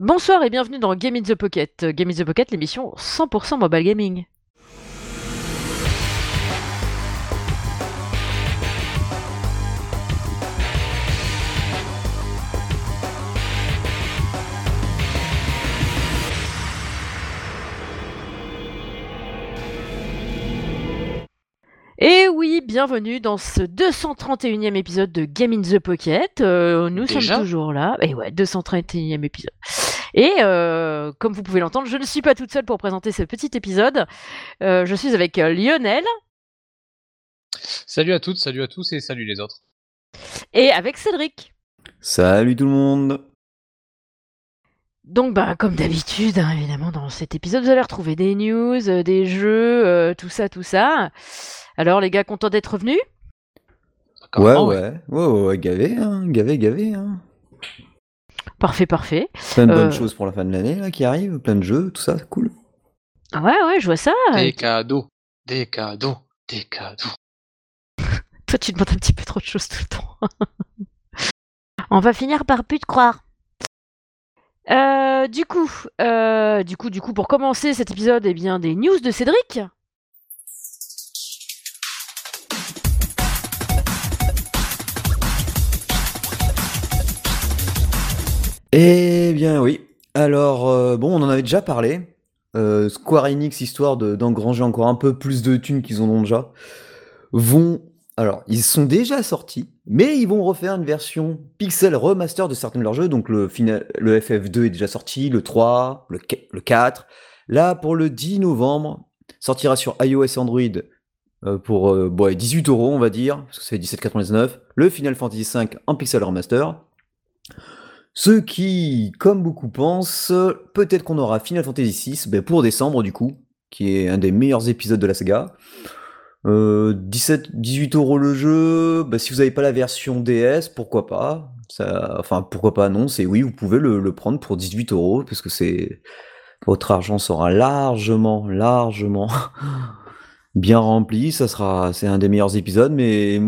Bonsoir et bienvenue dans Game in the Pocket. Game in the Pocket, l'émission 100% mobile gaming. Bienvenue dans ce 231e épisode de Game in the Pocket. Euh, nous Déjà sommes toujours là. Et ouais, 231e épisode. Et euh, comme vous pouvez l'entendre, je ne suis pas toute seule pour présenter ce petit épisode. Euh, je suis avec Lionel Salut à toutes, salut à tous et salut les autres. et avec Cédric. Salut tout le monde Donc, bah, comme d'habitude, hein, évidemment, dans cet épisode, vous allez retrouver des news, euh, des jeux, euh, tout ça, tout ça. Alors, les gars, contents d'être revenus? Ouais, ouais, ouais, ouais, ouais, gavé, hein, gavé, gavé. Hein. Parfait, parfait. Plein de Euh. bonnes choses pour la fin de l'année là qui arrivent, plein de jeux, tout ça, c'est cool. Ah Ouais, ouais, je vois ça. Des cadeaux, des cadeaux, des cadeaux. Toi, tu demandes un petit peu trop de choses tout le temps. On va finir par plus te croire. Euh, du coup, euh, du coup, du coup, pour commencer cet épisode, eh bien, des news de Cédric. Eh bien oui. Alors, euh, bon, on en avait déjà parlé. Square Enix, histoire de- d'engranger encore un peu plus de thunes qu'ils en ont déjà, vont... Alors, ils sont déjà sortis, mais ils vont refaire une version pixel remaster de certains de leurs jeux. Donc le, final, le FF2 est déjà sorti, le 3, le, qu- le 4. Là, pour le 10 novembre, sortira sur iOS et Android euh, pour euh, bon, 18 euros, on va dire, parce que c'est 17,99. Le Final Fantasy V en pixel remaster. Ceux qui, comme beaucoup pensent, peut-être qu'on aura Final Fantasy VI ben, pour décembre du coup, qui est un des meilleurs épisodes de la saga. Euh, 17, 18 euros le jeu. ben, si vous n'avez pas la version DS, pourquoi pas? Ça, Enfin, pourquoi pas? Non, c'est oui, vous pouvez le, le prendre pour 18 euros parce que c'est votre argent sera largement, largement bien rempli. Ça sera, c'est un des meilleurs épisodes. Mais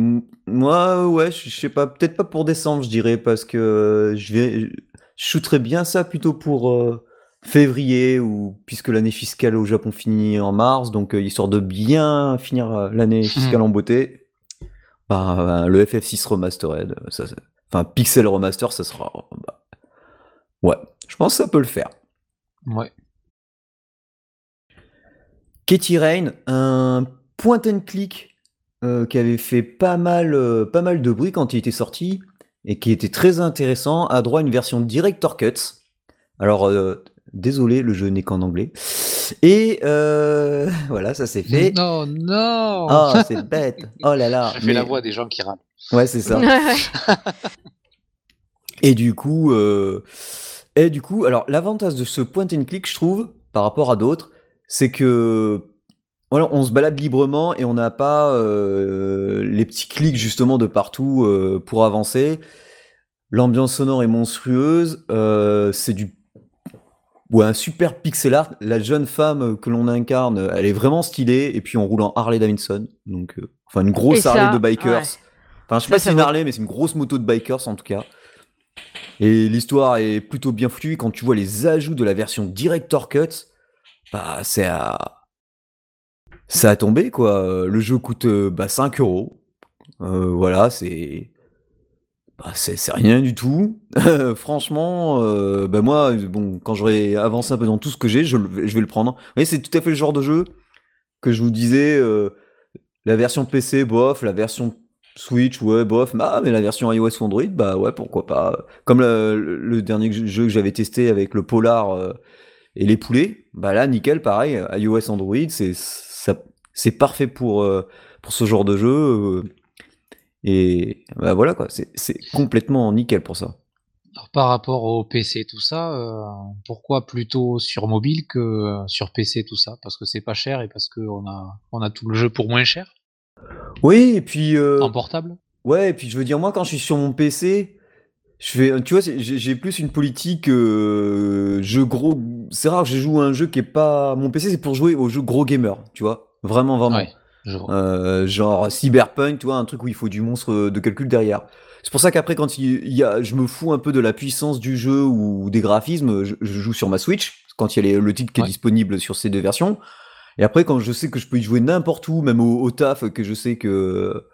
moi, ouais, je je sais pas, peut-être pas pour décembre, je dirais, parce que je vais, je shooterais bien ça plutôt pour euh, février ou puisque l'année fiscale au Japon finit en mars, donc euh, histoire de bien finir euh, l'année fiscale en beauté. Bah, le FF6 remastered, ça, ça- enfin pixel remaster, ça sera, bah, ouais, je pense que ça peut le faire. Ouais. Katie Rain, un point and click euh, qui avait fait pas mal, euh, pas mal de bruit quand il était sorti et qui était très intéressant, a droit à une version Director Cuts. Alors, euh, désolé, le jeu n'est qu'en anglais. Et euh, voilà, ça c'est fait. Non, non Oh, c'est bête. Oh là là. J'ai fait la voix des gens qui râlent. Ouais, c'est ça. Et du coup, euh, et du coup, alors l'avantage de ce point and click, je trouve, par rapport à d'autres, c'est que voilà, on se balade librement et on n'a pas euh, les petits clics justement de partout euh, pour avancer. L'ambiance sonore est monstrueuse. euh, c'est du ouais, un super pixel art. La jeune femme que l'on incarne, elle est vraiment stylée. Et puis on roule en Harley Davidson, donc euh, enfin une grosse ça, Harley de bikers. ouais. Enfin, je sais Ça, pas si ça c'est une Harley, mais c'est une grosse moto de bikers en tout cas. Et l'histoire est plutôt bien foutue. Quand tu vois les ajouts de la version Director Cut, bah c'est à. C'est à tomber quoi. Le jeu coûte euh, bah, 5 euros. Euh, voilà, c'est. Bah, c'est rien du tout. Franchement, euh, bah moi, bon, quand j'aurai avancé un peu dans tout ce que j'ai, je, je vais le prendre. Vous voyez, c'est tout à fait le genre de jeu que je vous disais. euh, la version PC, bof. La version Switch, ouais, bof. Ah, mais la version iOS ou Android, bah ouais, pourquoi pas. Comme le, dernier jeu que j'avais testé avec le Polar euh, et les poulets, bah là, nickel, pareil. iOS, Android, c'est parfait pour, pour ce genre de jeu. Et bah voilà, quoi. C'est complètement nickel pour ça. Alors, par rapport au PC, tout ça, euh, pourquoi plutôt sur mobile que euh, sur PC, tout ça? Parce que c'est pas cher et parce qu'on a, on a tout le jeu pour moins cher? Oui, et puis. euh, en portable? Ouais, et puis je veux dire, moi, quand je suis sur mon PC, je fais, tu vois, j'ai plus une politique euh, jeu gros. C'est rare que je joue à un jeu qui est pas. Mon PC, c'est pour jouer aux jeux gros gamer, tu vois? Vraiment, vraiment. Ouais, Euh, genre Cyberpunk, tu vois, un truc où il faut du monstre de calcul derrière. C'est pour ça qu'après, quand il, y a, je me fous un peu de la puissance du jeu ou des graphismes, je, je joue sur ma Switch, quand il y a les- le titre qui est disponible sur ces deux versions. Et après, quand je sais que je peux y jouer n'importe où, même au, au taf, que je sais que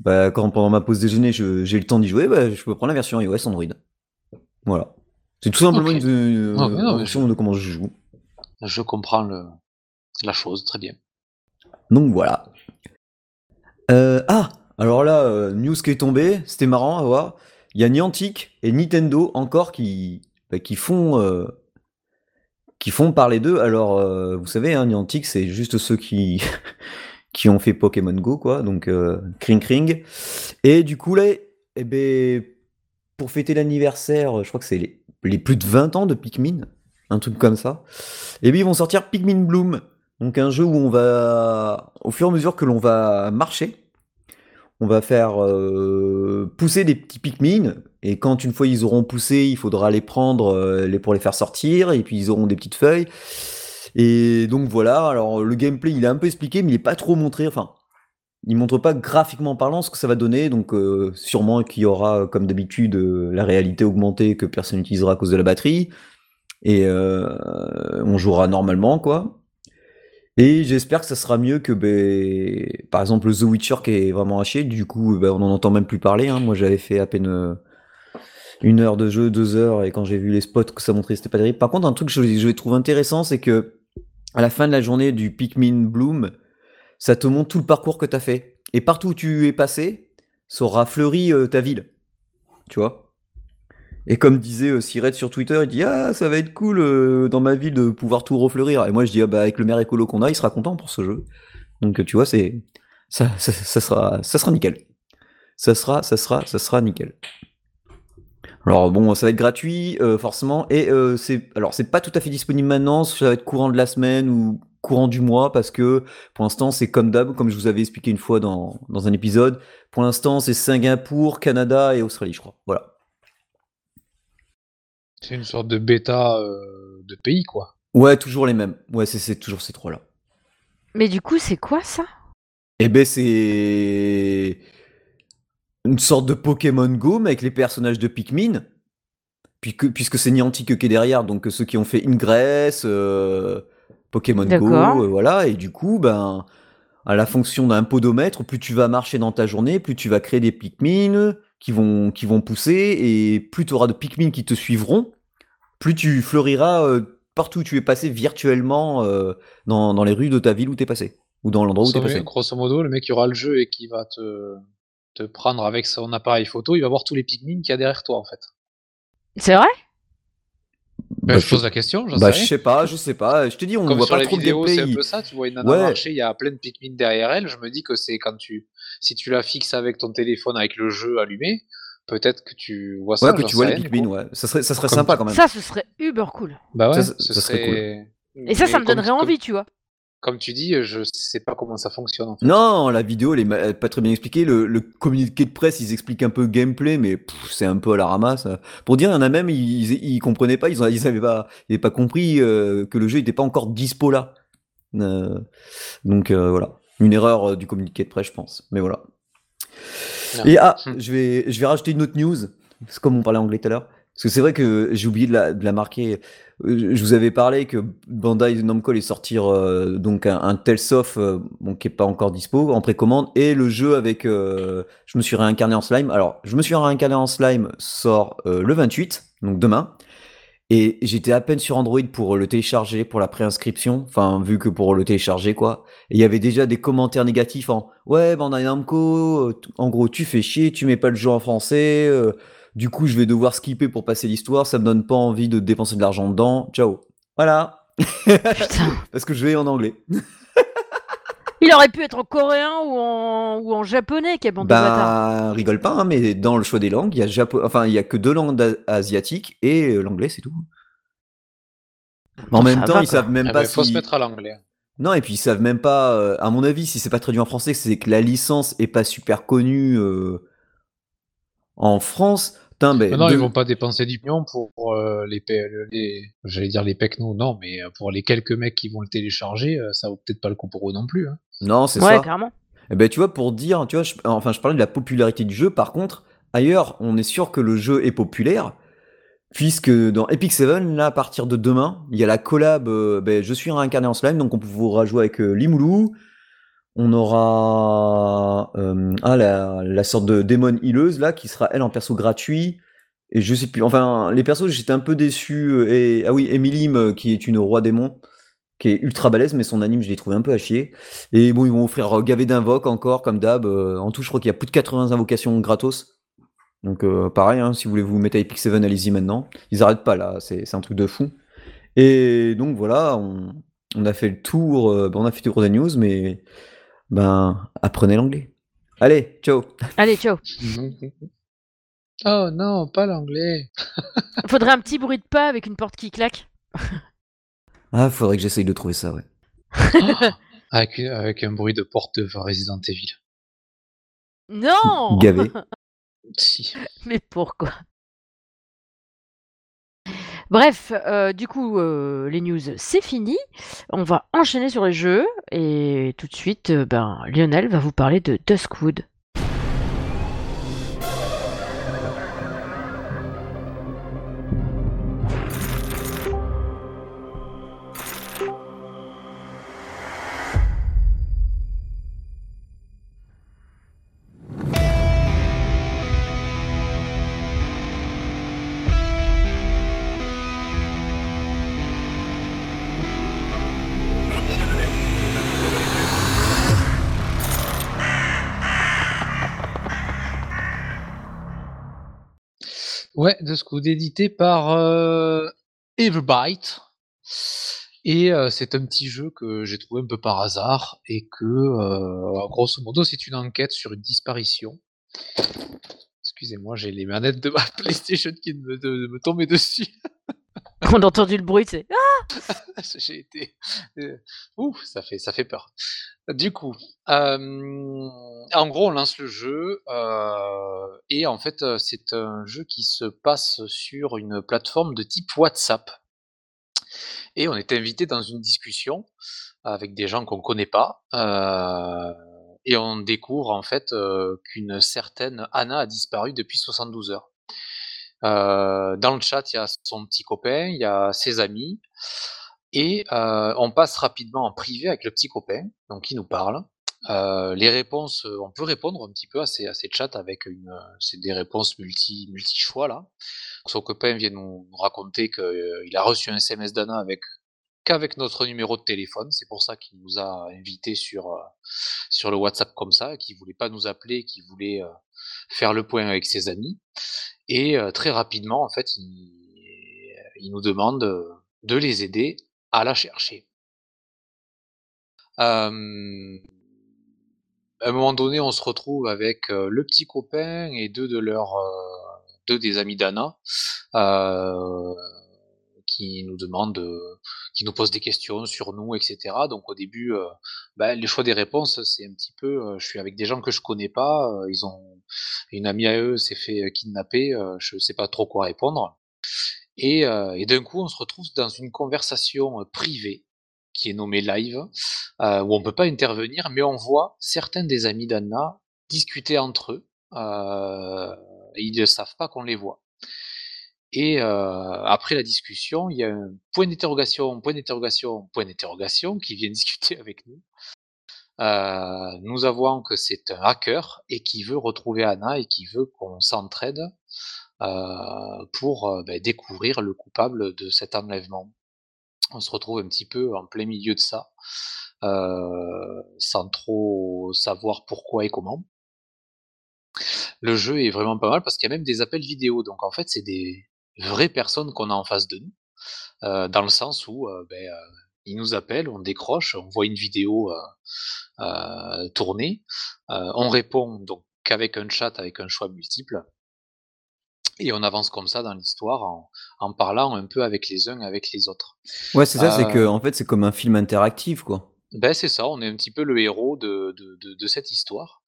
bah, quand pendant ma pause déjeuner, je- j'ai le temps d'y jouer, bah, je peux prendre la version iOS Android. Voilà. C'est tout simplement une, non, mais fonction de comment je joue. Je comprends le, la chose, très bien. Donc voilà. Euh, ah, alors là, euh, news qui est tombée, c'était marrant à voir. Il y a Niantic et Nintendo encore qui, bah, font euh, qui parler d'eux. Alors, vous savez, hein, Niantic, c'est juste ceux qui ont fait Pokémon Go, quoi. Donc, Kring Kring. Et du coup là, eh ben, pour fêter l'anniversaire, je crois que c'est les, plus de 20 ans de Pikmin, un truc comme ça. Et bien ils vont sortir Pikmin Bloom, donc un jeu où on va, au fur et à mesure que l'on va marcher, on va faire euh, pousser des petits Pikmin, et quand une fois ils auront poussé, il faudra les prendre euh, pour les faire sortir, et puis ils auront des petites feuilles. Et donc voilà, alors le gameplay il est un peu expliqué, mais il est pas trop montré, enfin, il montre pas graphiquement parlant ce que ça va donner, donc euh, sûrement qu'il y aura, comme d'habitude, la réalité augmentée que personne n'utilisera à cause de la batterie, et on jouera normalement, quoi. Et j'espère que ça sera mieux que, ben, par exemple, The Witcher qui est vraiment haché, du coup, ben, on n'en entend même plus parler, hein. Moi j'avais fait à peine euh, une heure de jeu, deux heures, et quand j'ai vu les spots que ça montrait, c'était pas terrible. Par contre, un truc que je, je trouve intéressant, c'est que à la fin de la journée du Pikmin Bloom, ça te montre tout le parcours que tu as fait. Et partout où tu es passé, ça aura fleuri euh, ta ville. Tu vois? Et comme disait euh, Siret sur Twitter, il dit Ah, ça va être cool euh, dans ma ville de pouvoir tout refleurir. Et moi, je dis Ah, bah, avec le maire écolo qu'on a, il sera content pour ce jeu. Donc, tu vois, c'est. Ça, ça, ça sera, ça sera nickel. Ça sera, ça sera, ça sera nickel. Alors bon, ça va être gratuit euh, forcément et euh, c'est alors c'est pas tout à fait disponible maintenant, ça va être courant de la semaine ou courant du mois parce que pour l'instant c'est comme d'hab, comme je vous avais expliqué une fois dans, dans un épisode. Pour l'instant c'est Singapour, Canada et Australie, je crois. Voilà. C'est une sorte de bêta euh, de pays, quoi. Ouais, toujours les mêmes. Ouais, c'est toujours ces trois là. Mais du coup, c'est quoi ça? Eh ben c'est une sorte de Pokémon Go mais avec les personnages de Pikmin. Puisque, puisque c'est Niantic qui est derrière, donc ceux qui ont fait Ingress, euh, Pokémon Go, euh, voilà, et du coup, ben, à la fonction d'un podomètre, plus tu vas marcher dans ta journée, plus tu vas créer des Pikmin qui vont, qui vont pousser, et plus tu auras de Pikmin qui te suivront, plus tu fleuriras euh, partout où tu es passé virtuellement euh, dans, dans les rues de ta ville où tu es passé, ou dans l'endroit où tu es passé. grosso modo, le mec qui aura le jeu et qui va te, te prendre avec son appareil photo, il va voir tous les Pikmin qu'il y a derrière toi, en fait. C'est vrai? Ben, Bah, je pose la question, j'en Bah, sais je sais pas, je sais pas. Je te dis, on Comme voit sur pas les trop de vidéos, c'est gameplay. un peu ça. Tu vois une nana Ouais. marcher, il y a plein de Pikmin derrière elle. Je me dis que c'est quand tu, si tu la fixes avec ton téléphone, avec le jeu allumé, peut-être que tu vois ça. Ouais, que tu vois les Pikmin, ouais. Ça serait, ça serait Comme sympa tu- quand même. Ça, ce serait uber cool. Bah ouais, Ça, ça- ce ça serait serait. Et ça, ça Mais me comme- donnerait comme- envie, tu vois. Comme tu dis, je sais pas comment ça fonctionne. En fait. Non, la vidéo, elle est pas très bien expliquée. Le, le communiqué de presse, ils expliquent un peu le gameplay, mais c'est un peu à la ramasse. Pour dire, il y en a même, ils, ils, ils comprenaient pas, ils, ont, ils avaient pas, ils avaient pas compris euh, que le jeu n'était pas encore dispo là. Euh, donc euh, voilà, une erreur euh, du communiqué de presse, je pense. Mais voilà. Non. Et ah, je vais, je vais rajouter une autre news. C'est comme on parlait anglais tout à l'heure. Parce que c'est vrai que j'ai oublié de la, de la marquer. Euh, Je vous avais parlé que Bandai Namco allait sortir euh, donc un, un Tales of euh, bon, qui est pas encore dispo en précommande et le jeu avec euh, je me suis réincarné en slime. Alors je me suis réincarné en slime sort le 28 donc demain et j'étais à peine sur Android pour le télécharger pour la préinscription. Enfin vu que pour le télécharger quoi. Et il y avait déjà des commentaires négatifs en ouais Bandai Namco euh, en gros tu fais chier tu mets pas le jeu en français. euh, du coup, je vais devoir skipper pour passer l'histoire. Ça me donne pas envie de dépenser de l'argent dedans. Ciao. Voilà. Putain. Parce que je vais en anglais. Il aurait pu être en coréen ou en, ou en japonais, quelle bande de bâtards. Bah, rigole pas, hein, mais dans le choix des langues, il y a japo... enfin, il y a que deux langues asiatiques et euh, l'anglais, c'est tout. Mais en même va, temps, quoi. ils savent même Eh pas ben, faut si. se mettre à l'anglais. Non, et puis ils savent même pas. euh, à mon avis, si c'est pas traduit en français, c'est que la licence est pas super connue euh, en France. Putain, ben, Mais non, deux- ils vont pas dépenser du pignon pour euh, les, pe- les j'allais dire les pecs nous, non, mais pour les quelques mecs qui vont le télécharger, ça vaut peut-être pas le coup pour eux non plus. hein. Non, c'est Ouais, ça. clairement. Eh ben, tu vois, pour dire, tu vois, je- enfin, je parlais de la popularité du jeu. Par contre, ailleurs, on est sûr que le jeu est populaire, puisque dans Epic Seven, là, à partir de demain, il y a la collab euh, ben, Je suis réincarné en slime, donc on pourra jouer avec euh, Limoulou. On aura euh, ah, la, la sorte de démon hileuse, là, qui sera, elle, en perso gratuit. Et je sais plus, enfin, les persos, j'étais un peu déçu. Et, ah oui, Emilim, qui est une roi démon, qui est ultra balèze, mais son anime, je l'ai trouvé un peu à chier. Et bon, ils vont offrir gavé d'invoques encore, comme d'hab. en tout, je crois qu'il y a plus de 80 invocations gratos. Donc euh, pareil, hein, si vous voulez vous mettre à Epic 7, allez-y maintenant. Ils arrêtent pas là, c'est un truc de fou. Et donc voilà, on, on a fait le tour, euh, on a fait le tour des news, mais ben apprenez l'anglais. Allez, ciao. Allez, ciao. oh non, pas l'anglais. Faudrait un petit bruit de pas avec une porte qui claque. ah, faudrait que j'essaye de trouver ça, ouais. avec, avec, un bruit de porte de Resident Evil. Non Gavé. Mais pourquoi? Bref, euh, du coup, euh, les news, c'est fini. On va enchaîner sur les jeux. Et tout de suite, euh, ben, Lionel va vous parler de Duskwood. Ouais, de ce coup édité par euh, Everbyte. Et euh, c'est un petit jeu que j'ai trouvé un peu par hasard et que, euh, grosso modo, c'est une enquête sur une disparition. Excusez-moi, j'ai les manettes de ma PlayStation qui me, de, me tomber dessus. On a entendu le bruit, c'est ah J'ai été. Euh, Ouh, ça fait, ça fait peur. Du coup, en gros, on lance le jeu et en fait, c'est un jeu qui se passe sur une plateforme de type WhatsApp. Et on est invité dans une discussion avec des gens qu'on connaît pas et on découvre en fait qu'une certaine Anna a disparu depuis 72 heures. dans le chat, il y a son petit copain, il y a ses amis. Et on passe rapidement en privé avec le petit copain, donc qui nous parle. les réponses, on peut répondre un petit peu à ces, à ces chats avec une, c'est des réponses multi, multi choix là. Son copain vient nous raconter qu'il a reçu un SMS d'Anna avec qu'avec notre numéro de téléphone. C'est pour ça qu'il nous a invités sur sur le WhatsApp comme ça, qu'il voulait pas nous appeler, qu'il voulait faire le point avec ses amis. Et très rapidement, en fait, il, il nous demande de les aider à la chercher. à un moment donné, on se retrouve avec le petit copain et deux de leurs deux des amis d'Anna qui nous demandent, qui nous posent des questions sur nous, etc. Donc au début, bah, les choix des réponses, c'est un petit peu, je suis avec des gens que je connais pas, ils ont une amie à eux s'est fait kidnapper, je sais pas trop quoi répondre. Et, d'un coup, on se retrouve dans une conversation privée qui est nommée live, où on peut pas intervenir, mais on voit certains des amis d'Anna discuter entre eux, ils ne savent pas qu'on les voit. Et après la discussion, il y a un point d'interrogation, point d'interrogation, point d'interrogation qui vient discuter avec nous. Nous avouons que c'est un hacker et qui veut retrouver Anna et qui veut qu'on s'entraide pour euh, ben, découvrir le coupable de cet enlèvement. On se retrouve un petit peu en plein milieu de ça, euh, sans trop savoir pourquoi et comment. Le jeu est vraiment pas mal parce qu'il y a même des appels vidéo. Donc en fait, c'est des vraies personnes qu'on a en face de nous, dans le sens où ben, ils nous appellent, on décroche, on voit une vidéo tournée, on répond donc qu'avec un chat, avec un choix multiple, et on avance comme ça dans l'histoire en, parlant un peu avec les uns, avec les autres. Ouais, c'est ça, c'est que euh, en fait, c'est comme un film interactif, quoi. Ben, c'est ça, on est un petit peu le héros de, de, cette histoire.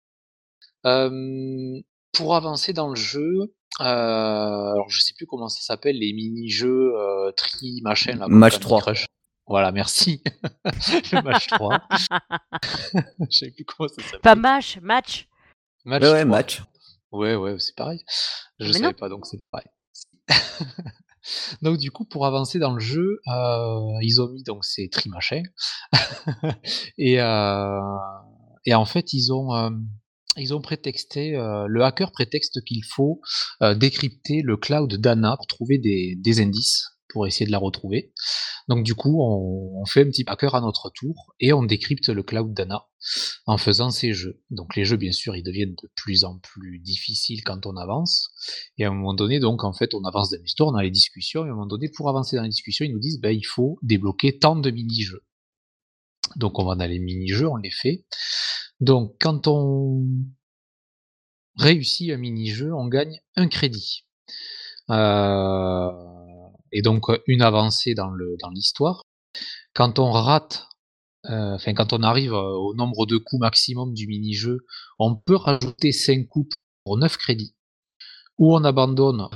pour avancer dans le jeu, euh, alors je sais plus comment ça s'appelle, les mini-jeux euh, tri machin. Là, match 3. Voilà, merci. le match 3. je sais plus comment ça s'appelle. Pas match, match. Match. ouais, match. Ouais, ouais, c'est pareil. Je Mais savais non. pas, donc c'est pareil. Donc du coup, pour avancer dans le jeu, heu, ils ont mis donc ces trimachins et heu et en fait, ils ont, hem, ils ont prétexté, le hacker prétexte qu'il faut, décrypter le cloud d'Anna pour trouver des des indices, pour essayer de la retrouver. Donc du coup, on fait un petit hacker à notre tour et on décrypte le cloud d'Anna en faisant ces jeux. Donc les jeux, bien sûr, ils deviennent de plus en plus difficiles quand on avance et à un moment donné, donc en fait, on avance dans l'histoire, on a les discussions et à un moment donné, pour avancer dans les discussions, ils nous disent: «Bah, il faut débloquer tant de mini-jeux». Donc on va dans les mini-jeux, on les fait. Donc quand on réussit un mini-jeu, on gagne un crédit. Heu et donc une avancée dans l'histoire. Quand on rate, heu, enfin quand on arrive, heu, au nombre de coups maximum du mini-jeu, on peut rajouter 5 coups pour 9 crédits ou on abandonne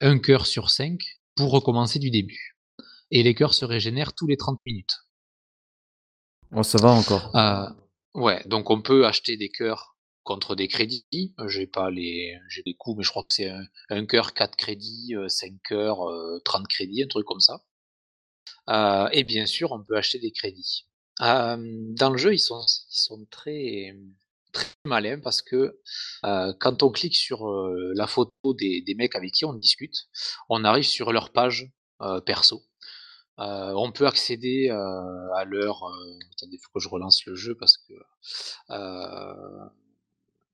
1 cœur sur 5 pour recommencer du début et les cœurs se régénèrent tous les 30 minutes. Oh, ça va encore. Heu, ouais, donc on peut acheter des cœurs contre des crédits. J'ai pas les coûts, mais je crois que c'est un 1 cœur, 4 crédits, heu, 5 cœurs, heu, 30 crédits, un truc comme ça. Et bien sûr, on peut acheter des crédits. Dans le jeu, ils sont très malins parce que, quand on clique sur, la photo des mecs avec qui on discute, on arrive sur leur page, perso. On peut accéder, à leur, attendez, il faut que je relance le jeu parce que,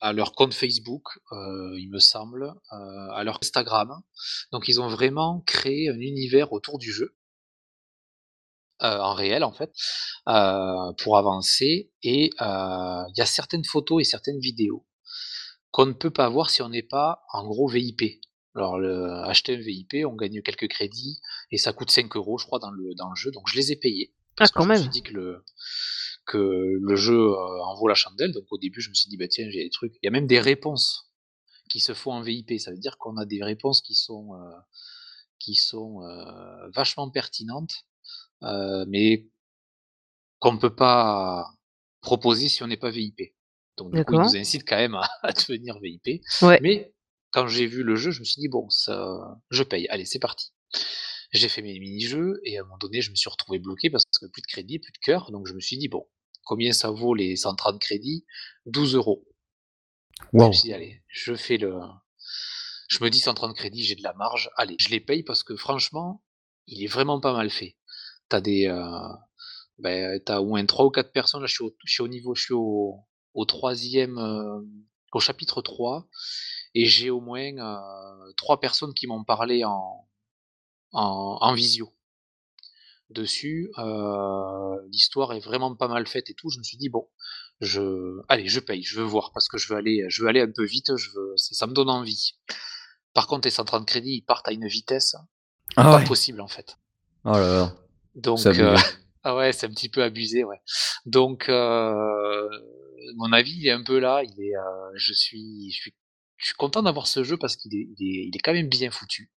à leur compte Facebook, heu, il me semble, heu, à leur Instagram. Donc ils ont vraiment créé un univers autour du jeu heu, en réel en fait, pour avancer et il y a certaines photos et certaines vidéos qu'on ne peut pas voir si on n'est pas en gros VIP. Alors le acheter un VIP, on gagne quelques crédits et ça coûte 5 euros je crois dans le dans le jeu, donc je les ai payés Ah que quand je me suis même. dit que le que le jeu, heu, en vaut la chandelle. Donc au début, je me suis dit: «Bah tiens, j'ai des trucs» il y a même des réponses qui se font en VIP. Ça veut dire qu'on a des réponses qui sont, qui sont, heu, vachement pertinentes, mais qu'on ne peut pas proposer si on n'est pas VIP. Donc du coup, nous incitent quand même à à devenir VIP. Ouais. Mais quand j'ai vu le jeu, je me suis dit: «Bon ça je paye, allez c'est parti». J'ai fait mes mini-jeux et à un moment donné, je me suis retrouvé bloqué parce que plus de crédit, plus de cœurs, donc je me suis dit: «Bon, combien ça vaut les 130 crédits?» 12 €. Je me suis dit: «Allez, je fais le» je me dis: «130 crédits, j'ai de la marge, allez, je les paye» parce que franchement, il est vraiment pas mal fait. Tu as des, heu, beh, tu as au moins 3 ou 4 personnes, là je suis au je suis au niveau je suis au au 3e, hem, au chapitre 3 et j'ai au moins, heu, 3 personnes qui m'ont parlé en en en visio dessus, heu, l'histoire est vraiment pas mal faite et tout. Je me suis dit: «Bon, je allez, je paye, je veux voir parce que je veux aller je veux aller un peu vite, je veux ça me donne envie». Par contre, les 130 crédits, ils partent à une vitesse Ah pas ouais! possible, en fait. Oh là là, Donc abusé. ah ouais, c'est un petit peu abusé, ouais. Donc heu, mon avis, il est un peu là, il est, je suis je suis je suis content d'avoir ce jeu parce qu'il est quand même bien foutu.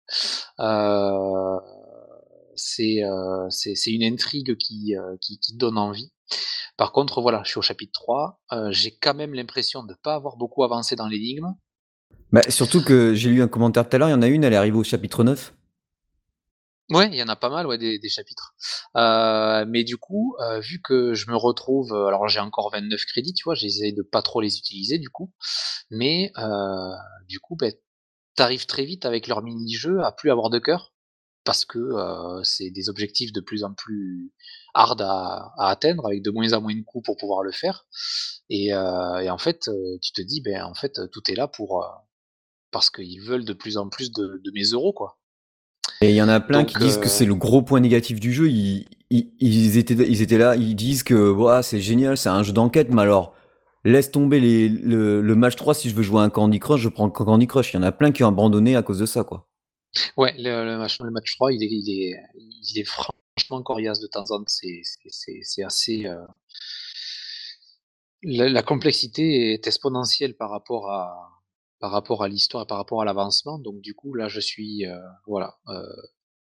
C'est, heu, c'est une intrigue qui, heu, qui donne envie. Par contre, voilà, je suis au chapitre 3, heu, j'ai quand même l'impression de pas avoir beaucoup avancé dans l'énigme. Bah, surtout que j'ai lu un commentaire tout à l'heure, il y en a une, elle est arrivée au chapitre 9. Ouais, il y en a pas mal, ouais, des chapitres. Heu, mais du coup, heu, vu que je me retrouve, heu, alors j'ai encore 29 crédits, tu vois? J'essaie de pas trop les utiliser du coup, mais heu, du coup, beh, tu arrives très vite avec leurs mini-jeux à plus avoir de cœur parce que, heu, c'est des objectifs de plus en plus hard à atteindre avec de moins en moins de coups pour pouvoir le faire et heu et en fait, tu te dis: «Beh, en fait, tout est là pour, parce qu'ils veulent de plus en plus de de mes euros, quoi». Et il y en a plein qui disent que heu c'est le gros point négatif du jeu. Ils ils ils étaient ils étaient là, ils disent que: «Waouh, c'est génial, c'est un jeu d'enquête», mais alors laisse tomber les le le match 3 si je veux jouer à un Candy Crush, je prends Candy Crush. Il y en a plein qui ont abandonné à cause de ça, quoi. Ouais, le le match le match 3, il est il est il est franchement coriace de temps en temps, c'est assez, la la complexité est exponentielle par rapport à par rapport à l'histoire et par rapport à l'avancement. Donc du coup, là, je suis, heu, voilà, heu,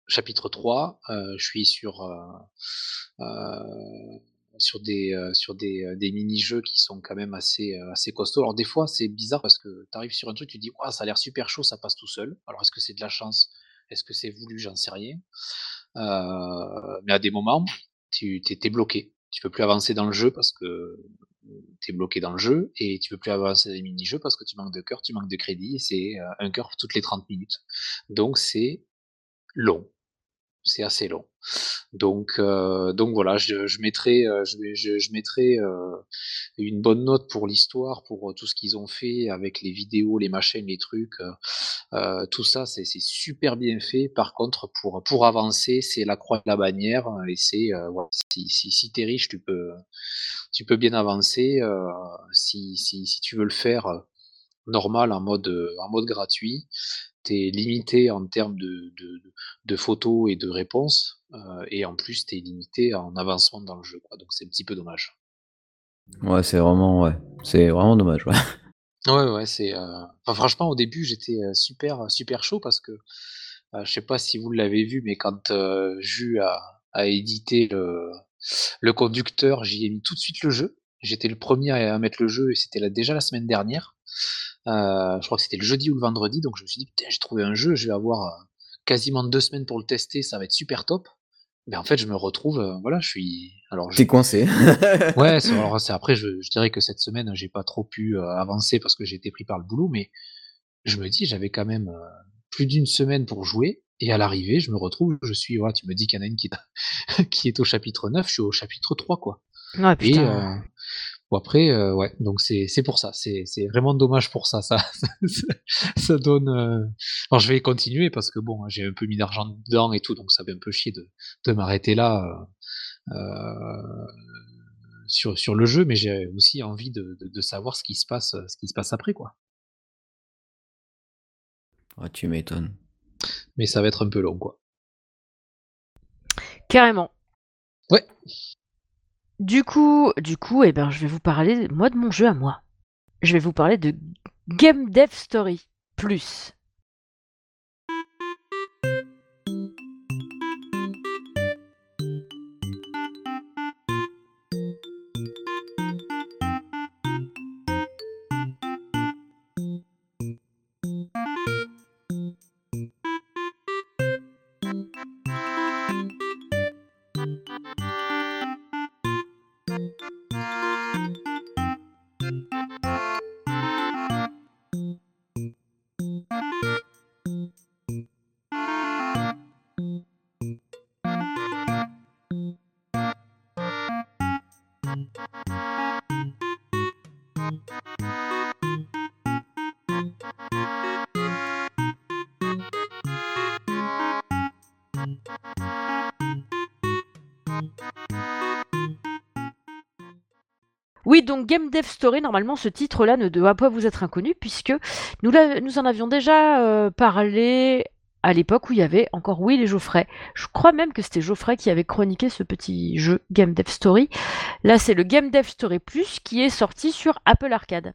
chapitre 3, heu, je suis sur, sur des, sur des, des mini-jeux qui sont quand même assez, assez costauds. Alors des fois, c'est bizarre parce que tu arrives sur un truc, tu dis: «Waouh, ça a l'air super chaud, ça passe tout seul». Alors est-ce que c'est de la chance? Est-ce que c'est voulu? J'en sais rien. mais à des moments, tu tu bloqué. Tu peux plus avancer dans le jeu parce que, tu es bloqué dans le jeu et tu peux plus avancer les mini-jeux parce que tu manques de cœur, tu manques de crédit c'est, un cœur toutes les 30 minutes. Donc c'est long c'est assez long. Donc, euh, donc voilà, je, je mettrai, euh, je, je, je mettrai euh, une bonne note pour l'histoire, pour tout ce qu'ils ont fait avec les vidéos, les machines, les trucs, tout ça, c'est super bien fait. Par contre, pour, pour avancer, c'est la croix de la bannière et c'est voilà, si, si, si tu riche, tu peux, tu peux bien avancer. si, si, si tu veux le faire normal en mode, en mode gratuit, tu es limité en termes de, de, de photos et de réponses, euh, et en plus, tu es limité en avancement dans le jeu, quoi, donc c'est un petit peu dommage. Ouais, c'est vraiment ouais, c'est vraiment dommage, ouais. Ouais, ouais, c'est, euh, enfin, franchement, au début, j'étais, euh, super, super chaud parce que, je sais pas si vous l'avez vu, mais quand, Jus a a édité le le conducteur, j'y ai mis tout de suite le jeu. J'étais le premier à mettre le jeu et c'était là déjà la semaine dernière. Je crois que c'était le jeudi ou le vendredi, donc je me suis dit: «Putain, j'ai trouvé un jeu, je vais avoir, quasiment deux semaines pour le tester, ça va être super top. Mais en fait, je me retrouve, euh, voilà, je suis alors je coincé. Ouais, c'est alors c'est après je je dirais que cette semaine, j'ai pas trop pu, euh, avancer parce que j'ai été pris par le boulot, mais je me dis: «J'avais quand même, euh, plus d'une semaine pour jouer» et à l'arrivée, je me retrouve, je suis voilà, tu me dis qu'il y en a une qui est qui est au chapitre 9, je suis au chapitre 3, quoi Ouais, et putain. Bon après, euh, ouais, donc c'est c'est pour ça, c'est c'est vraiment dommage pour ça, ça ça donne, euh alors je vais continuer parce que bon, j'ai un peu mis d'argent dedans et tout, donc ça fait un peu chier de de m'arrêter là, heu sur sur le jeu, mais j'ai aussi envie de de de savoir ce qui se passe, ce qui se passe après, quoi. Ouais, tu m'étonnes. Mais ça va être un peu long, quoi. Carrément. Ouais. Du coup du coup, eh ben, je vais vous parler, moi, de mon jeu à moi. Je vais vous parler de Game Dev Story Plus. Game Dev Story, normalement, ce titre-là ne doit pas vous être inconnu puisque nous, en avions déjà euh, parlé à l'époque où il y avait encore Will et Geoffrey. Je crois même que c'était Geoffrey qui avait chroniqué ce petit jeu Game Dev Story. Là, c'est le Game Dev Story Plus qui est sorti sur Apple Arcade.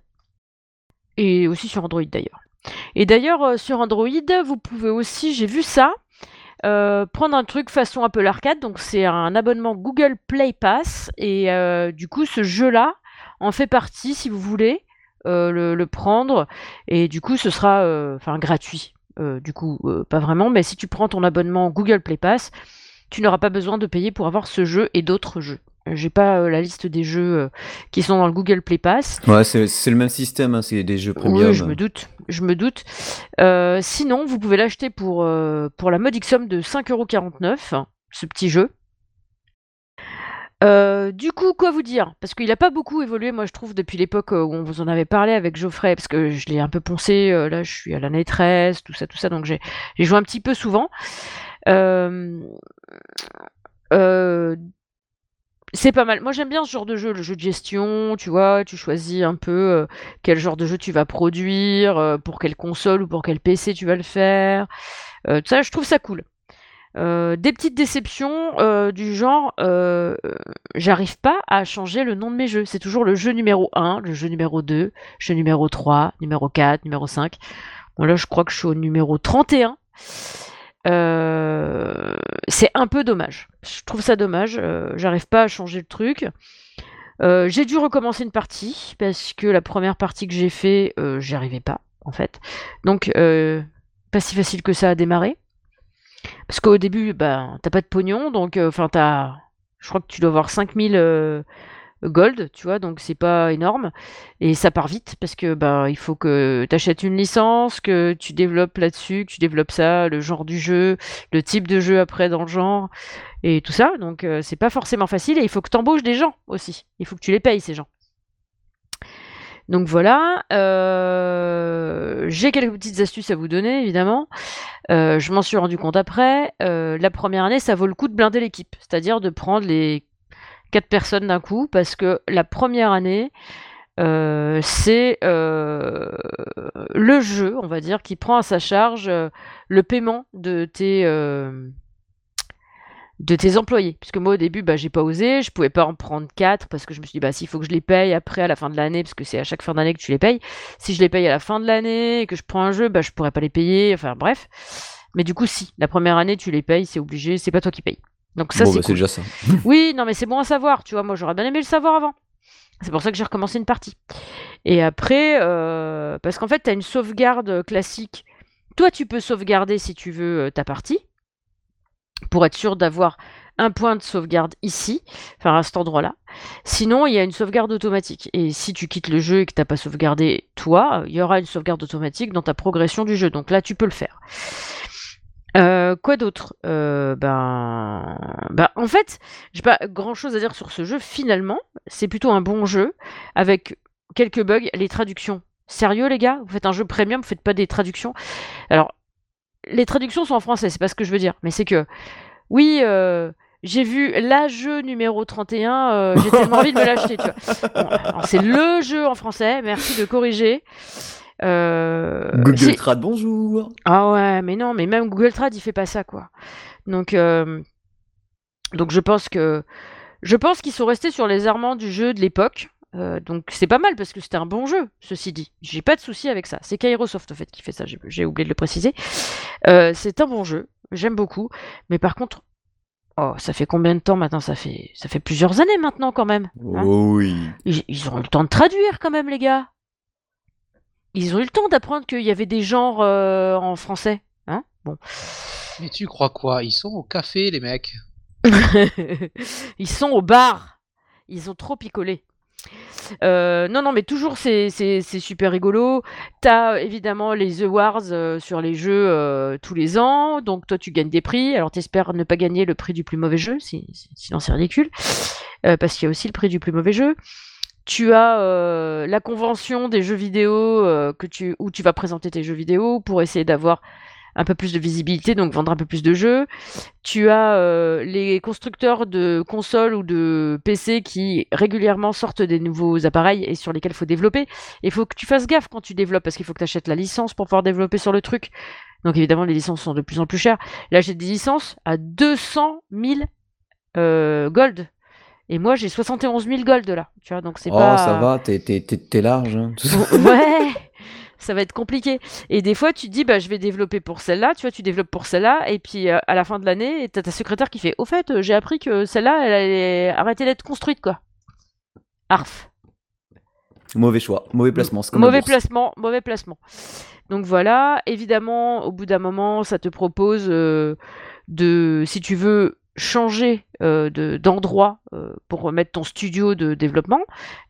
Et aussi sur Android d'ailleurs. Et d'ailleurs, euh, sur Android, vous pouvez aussi, j'ai vu ça, euh, prendre un truc façon Apple Arcade, donc c'est un abonnement Google Play Pass, et du coup ce jeu-là en fait partie si vous voulez euh, le, prendre, et du coup ce sera enfin gratuit. du coup, pas vraiment, mais si tu prends ton abonnement Google Play Pass, tu n'auras pas besoin de payer pour avoir ce jeu et d'autres jeux. J'ai pas la liste des jeux qui sont dans le Google Play Pass. Ouais, c'est le même système, hein, c'est des jeux premium. Oui, je me doute je me doute. Euh, sinon, vous pouvez l'acheter pour, euh, pour la modique somme de 5,49€, ce petit jeu. Euh, du coup, quoi vous dire? Parce qu'il n'a pas beaucoup évolué, moi je trouve, depuis l'époque où on vous en avait parlé avec Geoffrey, parce que je l'ai un peu poncé, là je suis à l'année 13, tout ça, tout ça, donc j'ai joué un petit peu souvent. Euh, c'est pas mal. Moi, j'aime bien ce genre de jeu, le jeu de gestion, tu vois, tu choisis un peu euh, quel genre de jeu tu vas produire, euh, pour quelle console ou pour quel PC tu vas le faire. Euh, ça, je trouve ça cool. Des petites déceptions du genre, j'arrive pas à changer le nom de mes jeux. C'est toujours le jeu numéro 1, le jeu numéro 2, jeu numéro 3, numéro 4, numéro 5. Bon, là, je crois que je suis au numéro 31. c'est un peu dommage. Je trouve ça dommage. J'arrive pas à changer le truc. j'ai dû recommencer une partie parce que la première partie que j'ai fait, j'y arrivais pas en fait. Donc pas si facile que ça à démarrer. Parce qu'au début, bah, t'as pas de pognon, donc enfin t'as. Je crois que tu dois avoir 5000 gold, tu vois, donc c'est pas énorme. Et ça part vite parce que bah, il faut que tu achètes une licence, que tu développes là-dessus, que tu développes ça, le genre du jeu, le type de jeu après dans le genre, et tout ça. Donc euh, c'est pas forcément facile et il faut que tu embauches des gens aussi. Il faut que tu les payes, ces gens. Donc voilà, euh, j'ai quelques petites astuces à vous donner, évidemment. Euh, je m'en suis rendu compte après. la première année, ça vaut le coup de blinder l'équipe, c'est-à-dire de prendre les quatre personnes d'un coup parce que la première année, euh, c'est euh, le jeu, on va dire, qui prend à sa charge euh, le paiement de tes, de tes employés. Puisque moi, au début, bah, j'ai pas osé, je pouvais pas en prendre quatre parce que je me suis dit, bah, s'il faut que je les paye après à la fin de l'année, parce que c'est à chaque fin d'année que tu les payes. Si je les paye à la fin de l'année et que je prends un jeu, bah, je pourrais pas les payer. Enfin, bref. Mais du coup, si, la première année, tu les payes, c'est obligé, c'est pas toi qui payes. Donc ça, bah, c'est déjà ça. oui, non, mais c'est bon à savoir. Tu vois, moi, j'aurais bien aimé le savoir avant. C'est pour ça que j'ai recommencé une partie. Et après, euh, parce qu'en fait, tu as une sauvegarde classique. Toi, tu peux sauvegarder si tu veux euh, ta partie, pour être sûr d'avoir un point de sauvegarde ici, enfin à cet endroit-là. Sinon, il y a une sauvegarde automatique. Et si tu quittes le jeu et que tu n'as pas sauvegardé toi, il y aura une sauvegarde automatique dans ta progression du jeu. Donc là, tu peux le faire. Euh, quoi d'autre? Euh, ben, ben, en fait, j'ai pas grand chose à dire sur ce jeu. Finalement, c'est plutôt un bon jeu avec quelques bugs. Les traductions, sérieux les gars, vous faites un jeu premium, vous faites pas des traductions? Alors, les traductions sont en français, c'est pas ce que je veux dire, mais c'est que oui. Euh, j'ai vu la jeu numéro 31, j'ai tellement envie de me l'acheter, c'est le jeu en français, merci de corriger. Euh, Google Trad, bonjour. Ah ouais, mais non, mais même Google Trad, il fait pas ça, quoi. Donc, euh, donc je pense que je pense qu'ils sont restés sur les armants du jeu de l'époque. Euh, donc c'est pas mal parce que c'était un bon jeu, ceci dit. J'ai pas de souci avec ça. C'est Kairosoft en fait qui fait ça. J'ai oublié de le préciser. c'est un bon jeu. J'aime beaucoup. Mais par contre, oh, ça fait combien de temps maintenant? Ça fait ça fait plusieurs années maintenant quand même. Hein oh oui. Ils, ils ont le temps de traduire quand même les gars. Ils ont eu le temps d'apprendre qu'il y avait des genres euh, en français. Hein bon. Mais tu crois quoi? Ils sont au café, les mecs. Ils sont au bar. Ils ont trop picolé. Euh, non, non, mais toujours c'est super rigolo. T'as évidemment les awards euh, sur les jeux tous les ans, donc toi tu gagnes des prix. Alors t'espères ne pas gagner le prix du plus mauvais jeu, sinon c'est ridicule, parce qu'il y a aussi le prix du plus mauvais jeu tu as euh, la convention des jeux vidéo euh, où tu vas présenter tes jeux vidéo pour essayer d'avoir un peu plus de visibilité, donc vendre un peu plus de jeux. Tu as euh, les constructeurs de consoles ou de PC qui régulièrement sortent des nouveaux appareils et sur lesquels il faut développer. Il faut que tu fasses gaffe quand tu développes parce qu'il faut que tu achètes la licence pour pouvoir développer sur le truc. Donc évidemment, les licences sont de plus en plus chères. Là, j'ai des licences à 200 000 gold et moi, j'ai 71 000 gold là. Tu vois, donc c'est oh, pas. ça va, t'es, large. Hein. ouais, ça va être compliqué. Et des fois, tu te dis, bah, je vais développer pour celle-là. Tu vois, tu développes pour celle-là. Et puis, euh, à la fin de l'année, t'as ta secrétaire qui fait, au fait, euh, j'ai appris que celle-là, elle a arrêté d'être construite, quoi. Arf. Mauvais choix, mauvais placement. mauvais placement, mauvais placement. Donc voilà, évidemment, au bout d'un moment, ça te propose euh, de, si tu veux changer euh, d'endroit euh, pour mettre ton studio de développement.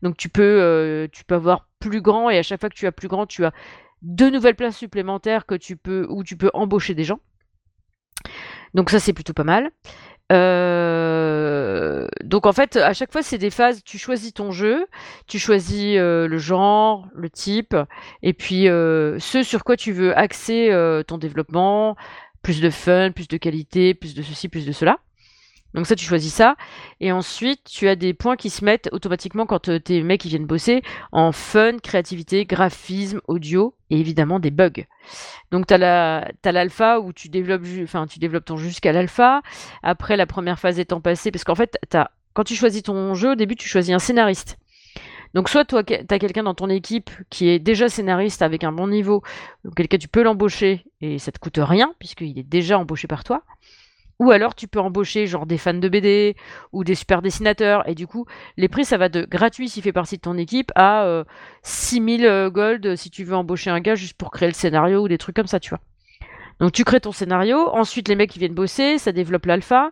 Donc tu peux, euh, tu peux avoir plus grand et à chaque fois que tu as plus grand, tu as deux nouvelles places supplémentaires que tu peux, où tu peux embaucher des gens. Donc ça c'est plutôt pas mal. donc en fait, à chaque fois, c'est des phases. Tu choisis ton jeu, tu choisis le genre, le type, et puis ce sur quoi tu veux axer ton développement, plus de fun, plus de qualité, plus de ceci, plus de cela. Donc ça, tu choisis ça. Et ensuite, tu as des points qui se mettent automatiquement quand euh, tes mecs viennent bosser en fun, créativité, graphisme, audio et évidemment des bugs. Donc tu as l'alpha où tu développes, enfin, tu développes ton jeu jusqu'à l'alpha. Après, la première phase étant passée, parce qu'en fait, quand tu choisis ton jeu, au début, tu choisis un scénariste. Donc soit toi, tu as quelqu'un dans ton équipe qui est déjà scénariste avec un bon niveau, cas tu peux l'embaucher et ça te coûte rien puisqu'il est déjà embauché par toi. Ou alors tu peux embaucher genre des fans de BD ou des super dessinateurs. Et du coup, les prix, ça va de gratuit s'il fait partie de ton équipe à 6000 euh, euh, gold si tu veux embaucher un gars juste pour créer le scénario ou des trucs comme ça, tu vois. Donc tu crées ton scénario, ensuite les mecs qui viennent bosser, ça développe l'alpha.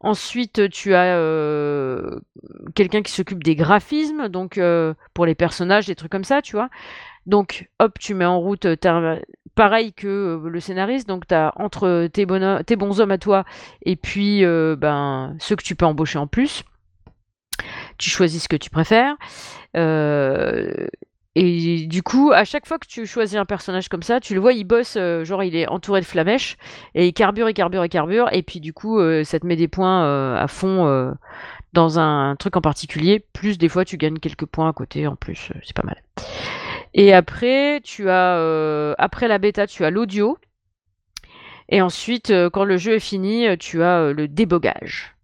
Ensuite, tu as euh, quelqu'un qui s'occupe des graphismes, donc pour les personnages, des trucs comme ça, tu vois. Donc, hop, tu mets en route, pareil que le scénariste, donc tu as entre tes, bons hommes à toi et puis ben, ceux que tu peux embaucher en plus. Tu choisis ce que tu préfères. Et du coup, à chaque fois que tu choisis un personnage comme ça, tu le vois, il bosse, euh, genre il est entouré de flamèches, et il carbure, il carbure, il carbure, et puis du coup, euh, ça te met des points euh, à fond dans un truc en particulier, plus des fois tu gagnes quelques points à côté en plus, c'est pas mal. Et après, tu as, après la bêta, tu as l'audio, et ensuite, quand le jeu est fini, tu as le débogage.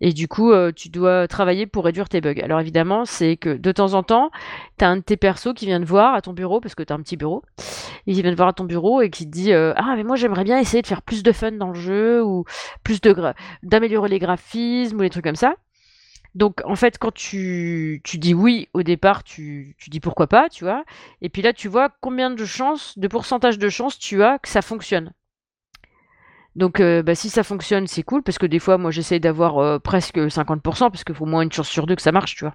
Et du coup, euh, tu dois travailler pour réduire tes bugs. Alors évidemment, c'est que de temps en temps, tu as un de tes persos qui vient te voir à ton bureau, parce que tu as un petit bureau, il vient te voir à ton bureau et qui te dit euh, Ah, mais moi j'aimerais bien essayer de faire plus de fun dans le jeu, ou plus de d'améliorer les graphismes, ou des trucs comme ça. Donc en fait, quand tu, dis oui au départ, tu, dis pourquoi pas, tu vois. Et puis là, tu vois combien de chances, de pourcentage de chances tu as que ça fonctionne. Donc, euh, bah, si ça fonctionne, c'est cool, parce que des fois, moi, j'essaye d'avoir euh, presque 50%, parce qu'il faut au moins une chance sur deux que ça marche, tu vois.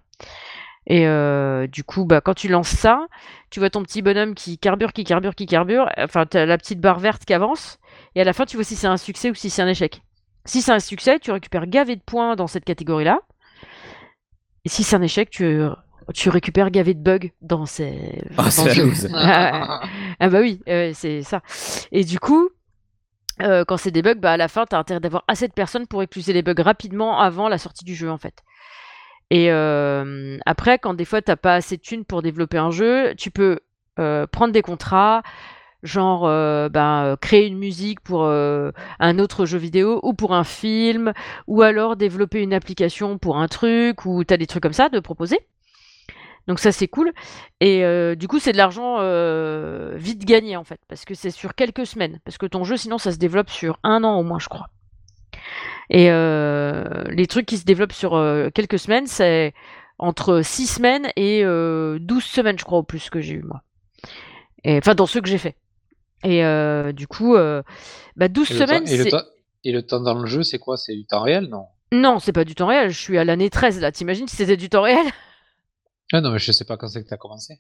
Et euh, du coup, bah, quand tu lances ça, tu vois ton petit bonhomme qui carbure, qui carbure, qui carbure, enfin, tu as la petite barre verte qui avance, et à la fin, tu vois si c'est un succès ou si c'est un échec. Si c'est un succès, tu récupères gavé de points dans cette catégorie-là. Et si c'est un échec, tu, tu récupères gavé de bugs dans ces. Ah, c'est ah, ah, bah oui, c'est ça. Et du coup, euh, quand c'est des bugs, bah, à la fin, tu as intérêt d'avoir assez de personnes pour écluser les bugs rapidement avant la sortie du jeu, en fait. Et euh, après, quand des fois, tu pas assez de thunes pour développer un jeu, tu peux euh, prendre des contrats, genre bah, créer une musique pour un autre jeu vidéo ou pour un film, ou alors développer une application pour un truc, ou tu as des trucs comme ça de proposer. Donc ça c'est cool. Et euh, du coup c'est de l'argent euh, vite gagné en fait, parce que c'est sur quelques semaines. Parce que ton jeu sinon ça se développe sur un an au moins je crois. Et euh, les trucs qui se développent sur quelques semaines, c'est entre 6 semaines et 12 semaines je crois au plus que j'ai eu moi. Enfin dans ceux que j'ai fait. Et du coup, bah, 12 semaines... et, le et le temps dans le jeu c'est quoi? C'est du temps réel non? Non c'est pas du temps réel, je suis à l'année 13 là, t'imagines si c'était du temps réel? Ah non, mais je sais pas quand c'est que tu as commencé.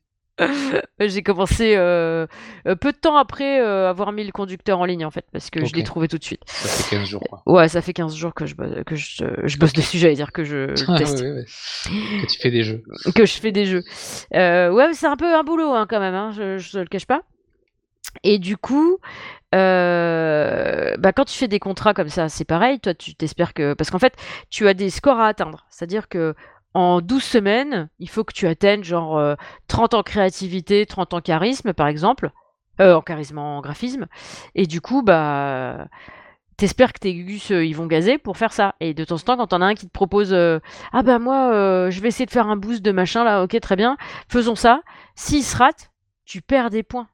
J'ai commencé euh, euh, peu de temps après euh, avoir mis le conducteur en ligne en fait, parce que je l'ai trouvé tout de suite. Ça fait 15 jours quoi. Ouais, ça fait 15 jours que je, que je, je bosse dessus, j'allais dire que je ah, teste. ouais, ouais. Que tu fais des jeux. que je fais des jeux. ouais, c'est un peu un boulot hein, quand même, hein, je, je le cache pas. Et du coup, bah, quand tu fais des contrats comme ça, c'est pareil. Toi, tu t'espères que. Parce qu'en fait, tu as des scores à atteindre. C'est-à-dire que en 12 semaines, il faut que tu atteignes genre 30 euh, en créativité, 30 en charisme, par exemple. Euh, en charisme, en graphisme. Et du coup, bah, t'espères que tes gus, euh, ils vont gazer pour faire ça. Et de temps en temps, quand t'en as un qui te propose Ah bah moi, je vais essayer de faire un boost de machin, là, ok, très bien, faisons ça. S'il se rate, tu perds des points.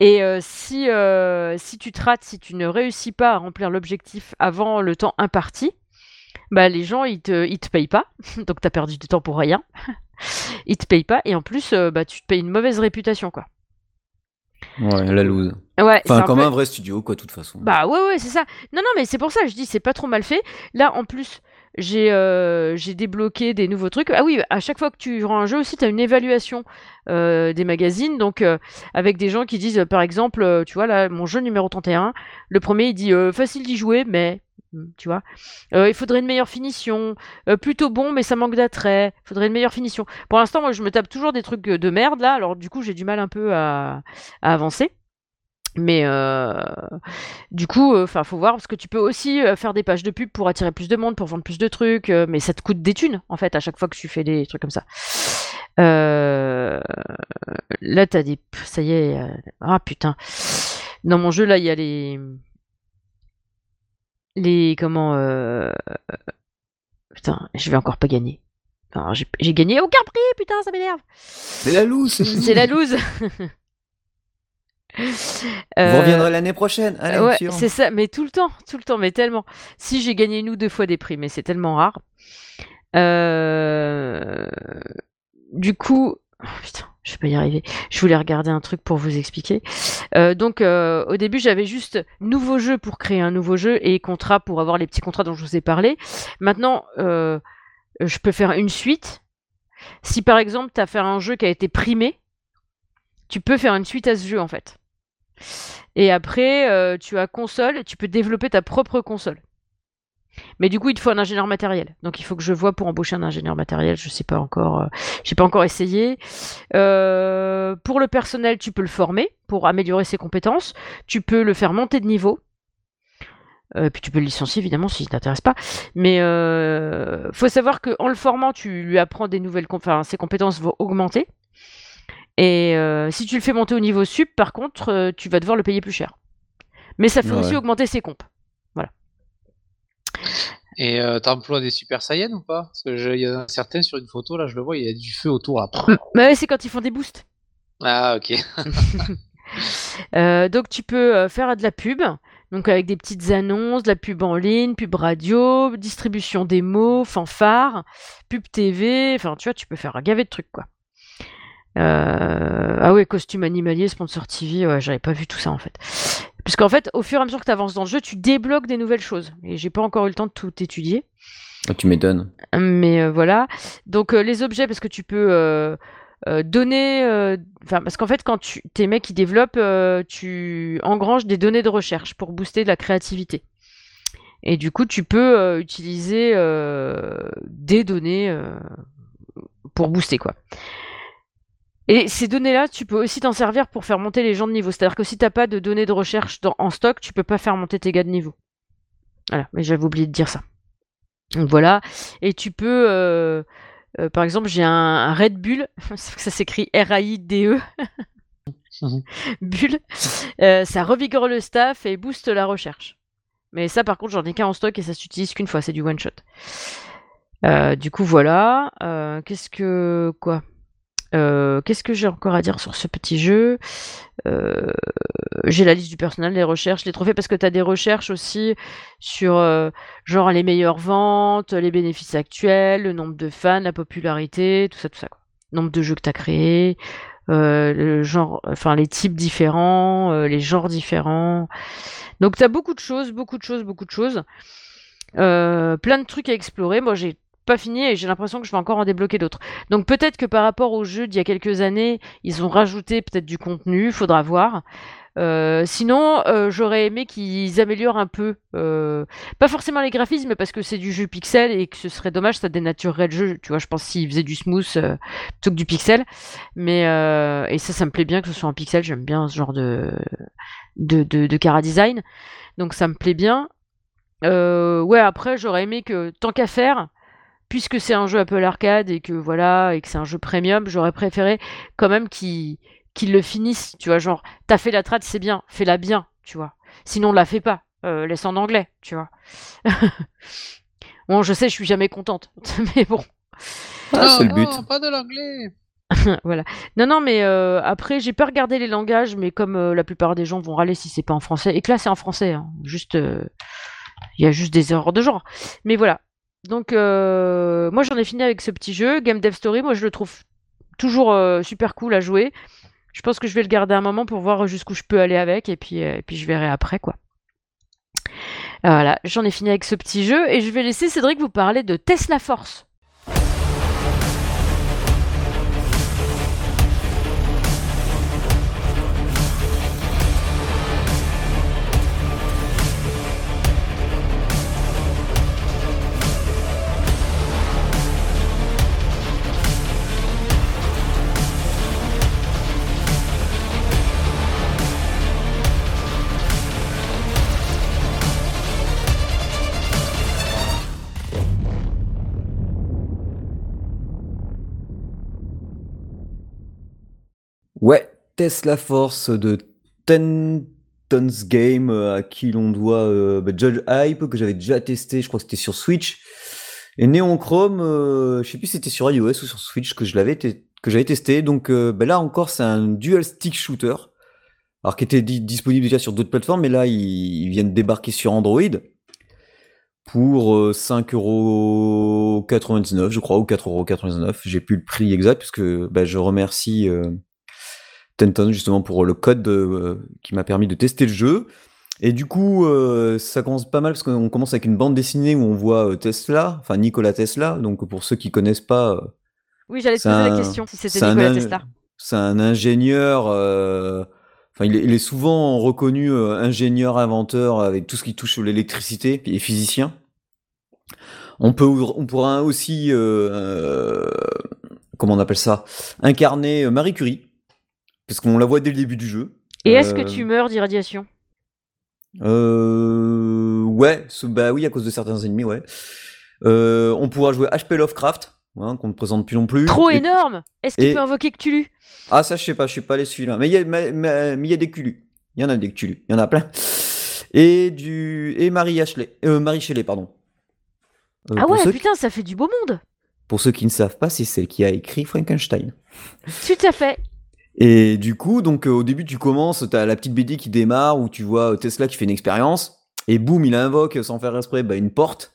Et si, si tu te rates, si tu ne réussis pas à remplir l'objectif avant le temps imparti, bah, les gens, ils te, ils te payent pas. Donc, tu as perdu du temps pour rien. ils te payent pas. Et en plus, euh, bah, tu te payes une mauvaise réputation, quoi. Ouais, la loose. Ouais, enfin, comme un vrai studio, quoi, de toute façon. Bah ouais, ouais, c'est ça. Non, non, mais c'est pour ça, je dis, c'est pas trop mal fait. Là, en plus, j'ai euh, j'ai débloqué des nouveaux trucs. Ah oui, à chaque fois que tu rends un jeu aussi, tu as une évaluation euh, des magazines. Donc, avec des gens qui disent, par exemple, tu vois, là, mon jeu numéro 31, le premier, il dit facile d'y jouer, mais Mmh, tu vois. Euh, il faudrait une meilleure finition. Euh, plutôt bon, mais ça manque d'attrait. Il faudrait une meilleure finition. Pour l'instant, moi, je me tape toujours des trucs de merde, là. Alors, du coup, j'ai du mal un peu à, avancer. Mais euh, du coup, enfin, faut voir parce que tu peux aussi faire des pages de pub pour attirer plus de monde, pour vendre plus de trucs, mais ça te coûte des thunes en fait à chaque fois que tu fais des trucs comme ça. Là, t'as des, ça y est, ah putain. Dans mon jeu là, il y a les, les comment euh... putain, je vais encore pas gagner. J'ai gagné aucun prix, putain, ça m'énerve. C'est la loose. C'est la loose. Vous reviendrez l'année prochaine. ouais, c'est ça, mais tout le temps, tout le temps, mais tellement. Si j'ai gagné nous deux fois des prix, mais c'est tellement rare. Euh... Du coup, oh, putain, je vais pas y arriver. Je voulais regarder un truc pour vous expliquer. Euh, donc, euh, au début, j'avais juste nouveau jeu pour créer un nouveau jeu et contrat pour avoir les petits contrats dont je vous ai parlé. Maintenant, euh, je peux faire une suite. Si par exemple, tu as fait un jeu qui a été primé, tu peux faire une suite à ce jeu en fait. Et après, tu as console, tu peux développer ta propre console. Mais du coup, il te faut un ingénieur matériel. Donc, il faut que je vois pour embaucher un ingénieur matériel. Je sais pas encore. Euh, j'ai pas encore essayé. Euh, pour le personnel, tu peux le former pour améliorer ses compétences. Tu peux le faire monter de niveau. Euh, puis tu peux le licencier évidemment si ça t'intéresse pas. Mais euh, faut savoir qu'en le formant, tu lui apprends des nouvelles. Enfin, ses compétences vont augmenter. Et si tu le fais monter au niveau sup, par contre, tu vas devoir le payer plus cher. Mais ça fait aussi augmenter ses comptes. Et euh, t'emploies des super saiyans ou pas? Parce que il y a certains sur une photo, là, je le vois, il y a du feu autour. Bah ouais, c'est quand ils font des boosts. Ah, ok. Euh, donc tu peux euh, faire de la pub, donc avec des petites annonces, de la pub en ligne, pub radio, distribution des mots, fanfare, pub TV, enfin tu vois, tu peux faire un gavet de trucs quoi. Ah ouais, costume animalier, sponsor TV, ouais, j'avais pas vu tout ça en fait. Puisqu'en fait, au fur et à mesure que tu avances dans le jeu, tu débloques des nouvelles choses. Et j'ai pas encore eu le temps de tout étudier. Ah, tu m'étonnes. Mais euh, voilà. Donc euh, les objets, parce que tu peux euh, donner. Enfin, parce qu'en fait, quand tu tes mecs qui développent, tu engranges des données de recherche pour booster de la créativité. Et du coup, tu peux utiliser des données pour booster quoi. Et ces données-là, tu peux aussi t'en servir pour faire monter les gens de niveau. C'est-à-dire que si tu n'as pas de données de recherche en stock, tu peux pas faire monter tes gars de niveau. Voilà, mais j'avais oublié de dire ça. Donc voilà. Et tu peux, euh, euh, par exemple, j'ai un, Red Bull, ça s'écrit R-A-I-D-E. Bull, euh, ça revigore le staff et booste la recherche. Mais ça, par contre, j'en ai qu'un en stock et ça s'utilise qu'une fois, c'est du one shot. du coup, voilà. Qu'est-ce que. Quoi? Euh, qu'est-ce que j'ai encore à dire sur ce petit jeu? Euh, J'ai la liste du personnel, les recherches, les trophées, parce que tu as des recherches aussi sur euh, genre les meilleures ventes, les bénéfices actuels, le nombre de fans, la popularité, tout ça, tout ça. Quoi. Nombre de jeux que tu as créés, genre, enfin les types différents, les genres différents. Donc tu as beaucoup de choses, beaucoup de choses, beaucoup de choses. plein de trucs à explorer. Moi j'ai pas fini et j'ai l'impression que je vais encore en débloquer d'autres. Donc peut-être que par rapport au jeu d'il y a quelques années, ils ont rajouté peut-être du contenu, faudra voir. Euh, sinon, euh, j'aurais aimé qu'ils améliorent un peu, euh, pas forcément les graphismes, parce que c'est du jeu pixel et que ce serait dommage, ça dénaturerait le jeu. Tu vois, je pense s'ils faisaient du smooth plutôt que du pixel. Mais et ça, ça me plaît bien que ce soit en pixel. J'aime bien ce genre de de, de, de cara design, donc ça me plaît bien. ouais, après, j'aurais aimé que tant qu'à faire, puisque c'est un jeu Apple Arcade et que voilà et que c'est un jeu premium, j'aurais préféré quand même qu'ils le finissent, tu vois, genre t'as fait la trad, c'est bien, fais-la bien, tu vois. Sinon, la fais pas, euh, laisse en anglais, tu vois. bon, je sais, je suis jamais contente, mais bon. Ah, c'est le but. pas de l'anglais. voilà. Non, non, mais euh, après, j'ai pas regardé les langages, mais comme euh, la plupart des gens vont râler si c'est pas en français, et que là c'est en français, hein. juste, il y a juste des erreurs de genre. Mais voilà, donc, euh, moi, j'en ai fini avec ce petit jeu. Game Dev Story, moi, je le trouve toujours euh, super cool à jouer. Je pense que je vais le garder un moment pour voir jusqu'où je peux aller avec, et puis, euh, et puis je verrai après, quoi. Voilà, j'en ai fini avec ce petit jeu, et je vais laisser Cédric vous parler de Tesla Force. Ouais, Tesla Force de Ten Tons Game, euh, à qui l'on doit, euh, bah, Judge Hype, que j'avais déjà testé, je crois que c'était sur Switch. Et Neon Chrome, euh, je sais plus si c'était sur iOS ou sur Switch que je l'avais j'avais testé. Donc euh, ben là encore, c'est un dual stick shooter. Alors qui était disponible déjà sur d'autres plateformes, mais là ils, viennent débarquer sur Android pour 5,99€, euh, je crois, ou 4,99€. J'ai plus le prix exact, puisque ben, je remercie Tenton justement pour le code qui m'a permis de tester le jeu. Et du coup, euh, ça commence pas mal parce qu'on commence avec une bande dessinée où on voit euh, Tesla, enfin Nikola Tesla. Donc pour ceux qui connaissent pas, euh, oui, j'allais te poser la question si c'était Nikola Tesla. C'est un ingénieur. Enfin, il, est souvent reconnu ingénieur, inventeur avec tout ce qui touche l'électricité et physicien. On peut, on pourra aussi, comment on appelle ça, incarner Marie Curie, parce qu'on la voit dès le début du jeu. Et est-ce que tu meurs d'irradiation? Euh, ouais, bah oui, à cause de certains ennemis, ouais. Euh, on pourra jouer HP Lovecraft, hein, qu'on ne présente plus non plus. Trop énorme Est-ce qu'il peut invoquer Cthulhu? Ah, ça, je sais pas, je suis pas allé celui-là. Mais il y, a, y a des Cthulhu. Il y en a des Cthulhu, il y en a plein. Et du et Marie Ashley, euh, Marie Shelley, pardon. Euh, ah ouais, putain, ça fait du beau monde. Pour ceux qui ne savent pas, c'est celle qui a écrit Frankenstein. Tout à fait. Et du coup, donc euh, au début, tu commences, t'as la petite BD qui démarre où tu vois euh, Tesla qui fait une expérience, et boum, il invoque sans faire exprès bah, une porte.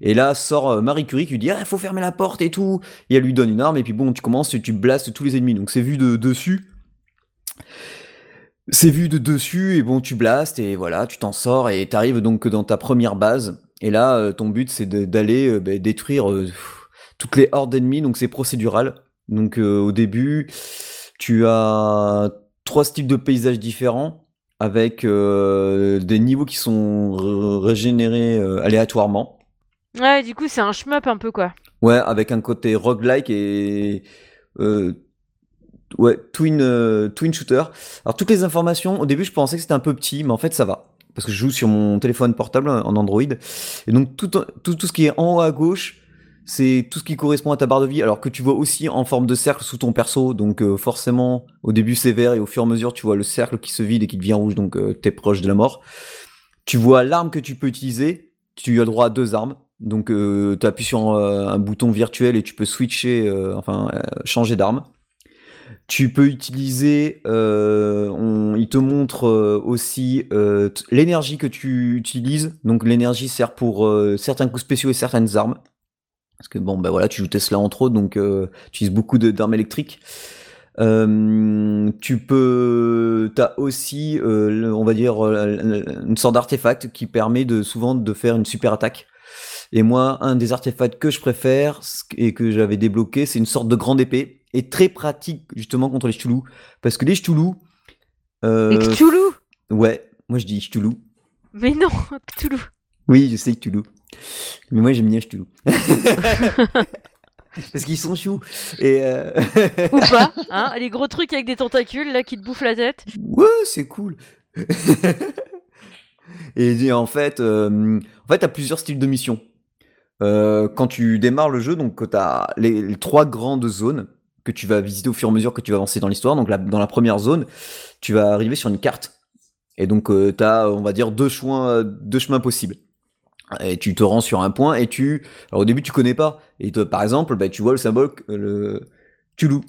Et là sort euh, Marie Curie qui lui dit ah, faut fermer la porte et tout. Et elle lui donne une arme, et puis bon, tu commences tu blastes tous les ennemis. Donc c'est vu de dessus. C'est vu de dessus, et bon, tu blastes, et voilà, tu t'en sors, et t'arrives donc dans ta première base. Et là, ton but, c'est d'aller bah, détruire toutes les hordes d'ennemis, donc c'est procédural. Donc au début, tu as trois styles de paysages différents avec euh, des niveaux qui sont régénérés euh, aléatoirement. Ouais, du coup, c'est un shmup un peu quoi. Ouais, avec un côté roguelike et euh, ouais, twin twin shooter. Alors toutes les informations, au début, je pensais que c'était un peu petit, mais en fait, ça va parce que je joue sur mon téléphone portable en Android et donc tout tout, tout ce qui est en haut à gauche, c'est tout ce qui correspond à ta barre de vie, alors que tu vois aussi en forme de cercle sous ton perso, donc euh, forcément au début c'est vert et au fur et à mesure tu vois le cercle qui se vide et qui devient rouge, donc euh, t'es proche de la mort. Tu vois l'arme que tu peux utiliser, tu as droit à deux armes, donc euh, tu appuies sur un bouton virtuel et tu peux switcher, enfin changer d'arme. Tu peux utiliser, il te montre aussi l'énergie que tu utilises, donc l'énergie sert pour certains coups spéciaux et certaines armes. Parce que bon, ben voilà, tu joues Tesla entre autres, donc euh, tu utilises beaucoup d'armes électriques. Euh, tu peux, t'as aussi, euh, on va dire, une sorte d'artefact qui permet de souvent de faire une super attaque. Et moi, un des artefacts que je préfère et que j'avais débloqué, c'est une sorte de grande épée et très pratique justement contre les Cthulhu, parce que les Cthulhu. les Cthulhu. Ouais, moi je dis Cthulhu. Mais non, Cthulhu. Oui, je sais Cthulhu. Mais moi, j'aime bien Cthulhu. Parce qu'ils sont choux. Et euh... Ou pas, hein Les gros trucs avec des tentacules, là, qui te bouffent la tête. Ouais, c'est cool. et en fait, euh, en fait, t'as plusieurs styles de missions. Euh, quand tu démarres le jeu, donc t'as les, les trois grandes zones que tu vas visiter au fur et à mesure que tu vas avancer dans l'histoire. Donc dans la première zone, tu vas arriver sur une carte. Et donc euh, tu as, on va dire, deux chemins, deux chemins possibles et tu te rends sur un point et tu alors au début tu connais pas. Et par exemple bah, tu vois le symbole le Tulu.